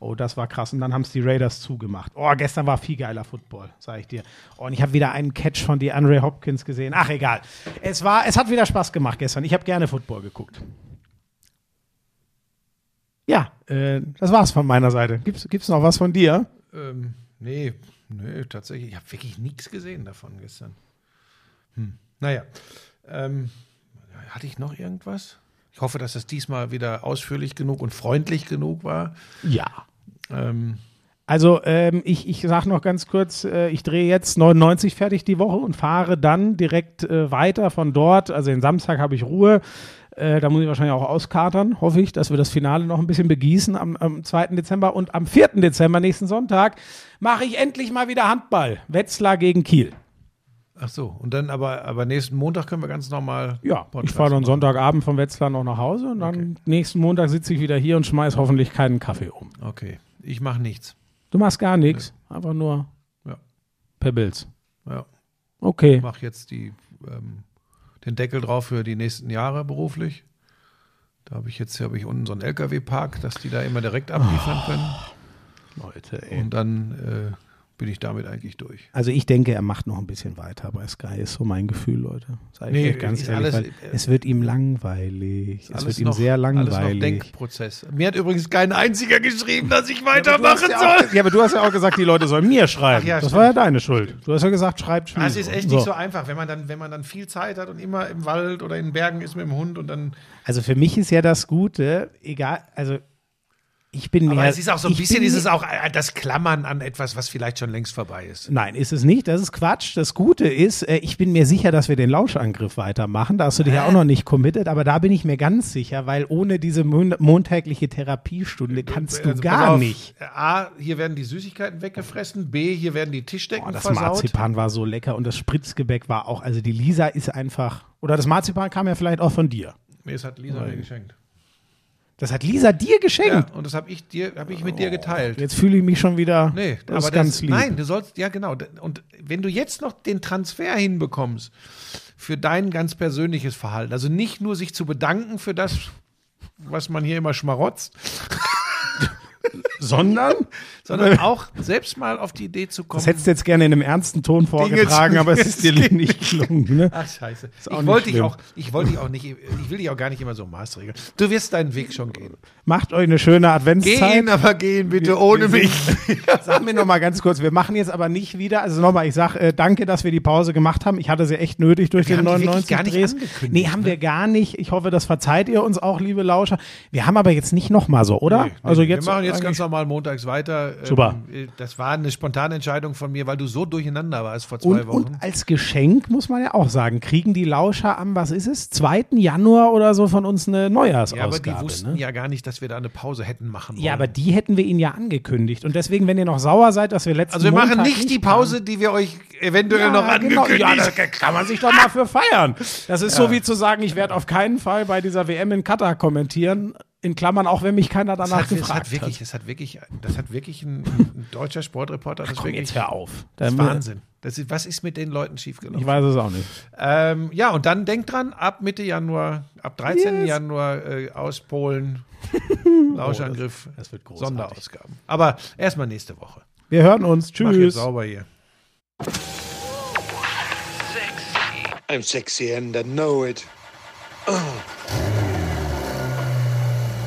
Oh, das war krass. Und dann haben es die Raiders zugemacht. Oh, gestern war viel geiler Football, sage ich dir. Oh, und ich habe wieder einen Catch von DeAndre Hopkins gesehen. Ach, egal. Es, war, es hat wieder Spaß gemacht gestern. Ich habe gerne Football geguckt. Ja, äh, das war's von meiner Seite. Gibt's, gibt's noch was von dir? Ähm, nee, nee, tatsächlich. Ich habe wirklich nichts gesehen davon gestern. Hm. Naja. Ähm, hatte ich noch irgendwas? Ich hoffe, dass es diesmal wieder ausführlich genug und freundlich genug war. Ja. Ähm, Also ähm, ich, ich sage noch ganz kurz, äh, ich drehe jetzt 99 fertig die Woche und fahre dann direkt äh, weiter von dort. Also den Samstag habe ich Ruhe. Äh, da muss ich wahrscheinlich auch auskatern, hoffe ich, dass wir das Finale noch ein bisschen begießen am, am 2. Dezember. Und am 4. Dezember, nächsten Sonntag, mache ich endlich mal wieder Handball. Wetzlar gegen Kiel. Ach so, und dann aber, aber nächsten Montag können wir ganz normal. Ja, ich Podcast fahre dann machen. Sonntagabend von Wetzlar noch nach Hause und dann nächsten Montag sitze ich wieder hier und schmeiß hoffentlich keinen Kaffee um. Okay, ich mache nichts. Du machst gar nichts, einfach nur Ja. Pebbles. Ja. Okay. mache jetzt die, ähm, den Deckel drauf für die nächsten Jahre beruflich. Da habe ich jetzt habe ich unten so einen LKW-Park, dass die da immer direkt abliefern können. Leute, ey. Und dann äh, bin ich damit eigentlich durch. Also ich denke, er macht noch ein bisschen weiter bei Sky, ist so mein Gefühl, Leute. Ich Nee, euch ganz ehrlich, alles- äh, es wird ihm langweilig. Es wird ihm noch- sehr Alles noch langweilig. Denkprozess. Mir hat übrigens kein einziger geschrieben, dass ich weitermachen ja, soll. auch, ja, aber du hast ja auch gesagt, die Leute sollen mir schreiben. Ja, das stimmt. war ja deine Schuld. Du hast ja gesagt, schreibt Ah, Es ist echt so. nicht so einfach, wenn man dann, wenn man dann viel Zeit hat und immer im Wald oder in den Bergen ist mit dem Hund und dann. Also für mich ist ja das Gute, egal, also Ich bin Aber mehr, es ist auch so ein bisschen bin dieses auch äh, das Klammern an etwas, was vielleicht schon längst vorbei ist. Nein, ist es nicht. Das ist Quatsch. Das Gute ist, äh, ich bin mir sicher, dass wir den Lauschangriff weitermachen. Da hast du dich ja auch noch nicht committed, aber da bin ich mir ganz sicher, weil ohne diese mon montägliche Therapiestunde kannst du Also, gar auf, nicht. A, hier werden die Süßigkeiten weggefressen. B, hier werden die Tischdecken Oh, das versaut. Marzipan war so lecker und das Spritzgebäck war auch, also die Lisa ist einfach, oder das Marzipan kam ja vielleicht auch von dir. Nee, das hat Lisa mir geschenkt. Das hat Lisa dir Ja, geschenkt. und das habe ich dir, habe ich mit dir geteilt. Jetzt fühle ich mich schon wieder, Nee, das aber ist ganz das, lieb. nein, du sollst, ja genau. Und wenn du jetzt noch den Transfer hinbekommst für dein ganz persönliches Verhalten, also nicht nur sich zu bedanken für das, was man hier immer schmarotzt, Sondern, sondern auch selbst mal auf die Idee zu kommen. das hättest du jetzt gerne in einem ernsten Ton vorgetragen, aber es ist dir nicht gelungen. Ne? Ach scheiße. Ich wollte dich auch, ich wollte dich auch nicht, ich will dich auch gar nicht immer so maßregeln. Du wirst deinen Weg schon gehen. Macht euch eine schöne Adventszeit. Gehen, aber gehen bitte ohne mich. Sag mir noch mal ganz kurz, wir machen jetzt aber nicht wieder, also nochmal, ich sag äh, danke, dass wir die Pause gemacht haben. Ich hatte sie echt nötig durch Wir den haben die 99 wirklich gar nicht Drehs. Nee, haben ne? wir gar nicht. Ich hoffe, das verzeiht ihr uns auch, liebe Lauscher. Wir haben aber jetzt nicht noch mal so, oder? Nee, also nee, jetzt wir machen jetzt ganz normal montags weiter. Ähm, Super. Das war eine spontane Entscheidung von mir, weil du so durcheinander warst vor zwei und, Wochen. und als Geschenk muss man ja auch sagen, kriegen die Lauscher am, was ist es, 2. Januar oder so von uns eine Neujahrsausgabe. ja, aber die wussten ne? ja gar nicht, dass wir da eine Pause hätten machen wollen. Ja, aber die hätten wir ihnen ja angekündigt. Und deswegen, wenn ihr noch sauer seid, dass wir letzten also wir machen Montag nicht die Pause, die wir euch eventuell Ja, noch genau. angekündigt Ja, das kann man sich doch mal für feiern. Das ist so wie zu sagen, ich werde auf keinen Fall bei dieser WM in Katar kommentieren. In Klammern, auch wenn mich keiner das danach hat, das gefragt hat wirklich, hat. das hat wirklich, das hat wirklich ein, ein deutscher Sportreporter. Das, Komm, wirklich, jetzt hör auf. das ist Wahnsinn. Das ist, was ist mit den Leuten schiefgelaufen? Ich weiß es auch nicht. Ähm, ja, und dann denkt dran, ab Mitte Januar, ab 13. Yes. Januar äh, aus Polen, Lauschangriff, Oh, das- das wird großartig. Sonderausgaben. Aber erstmal nächste Woche. Wir hören uns. Mach jetzt Tschüss. sauber hier. I'm sexy and I know it.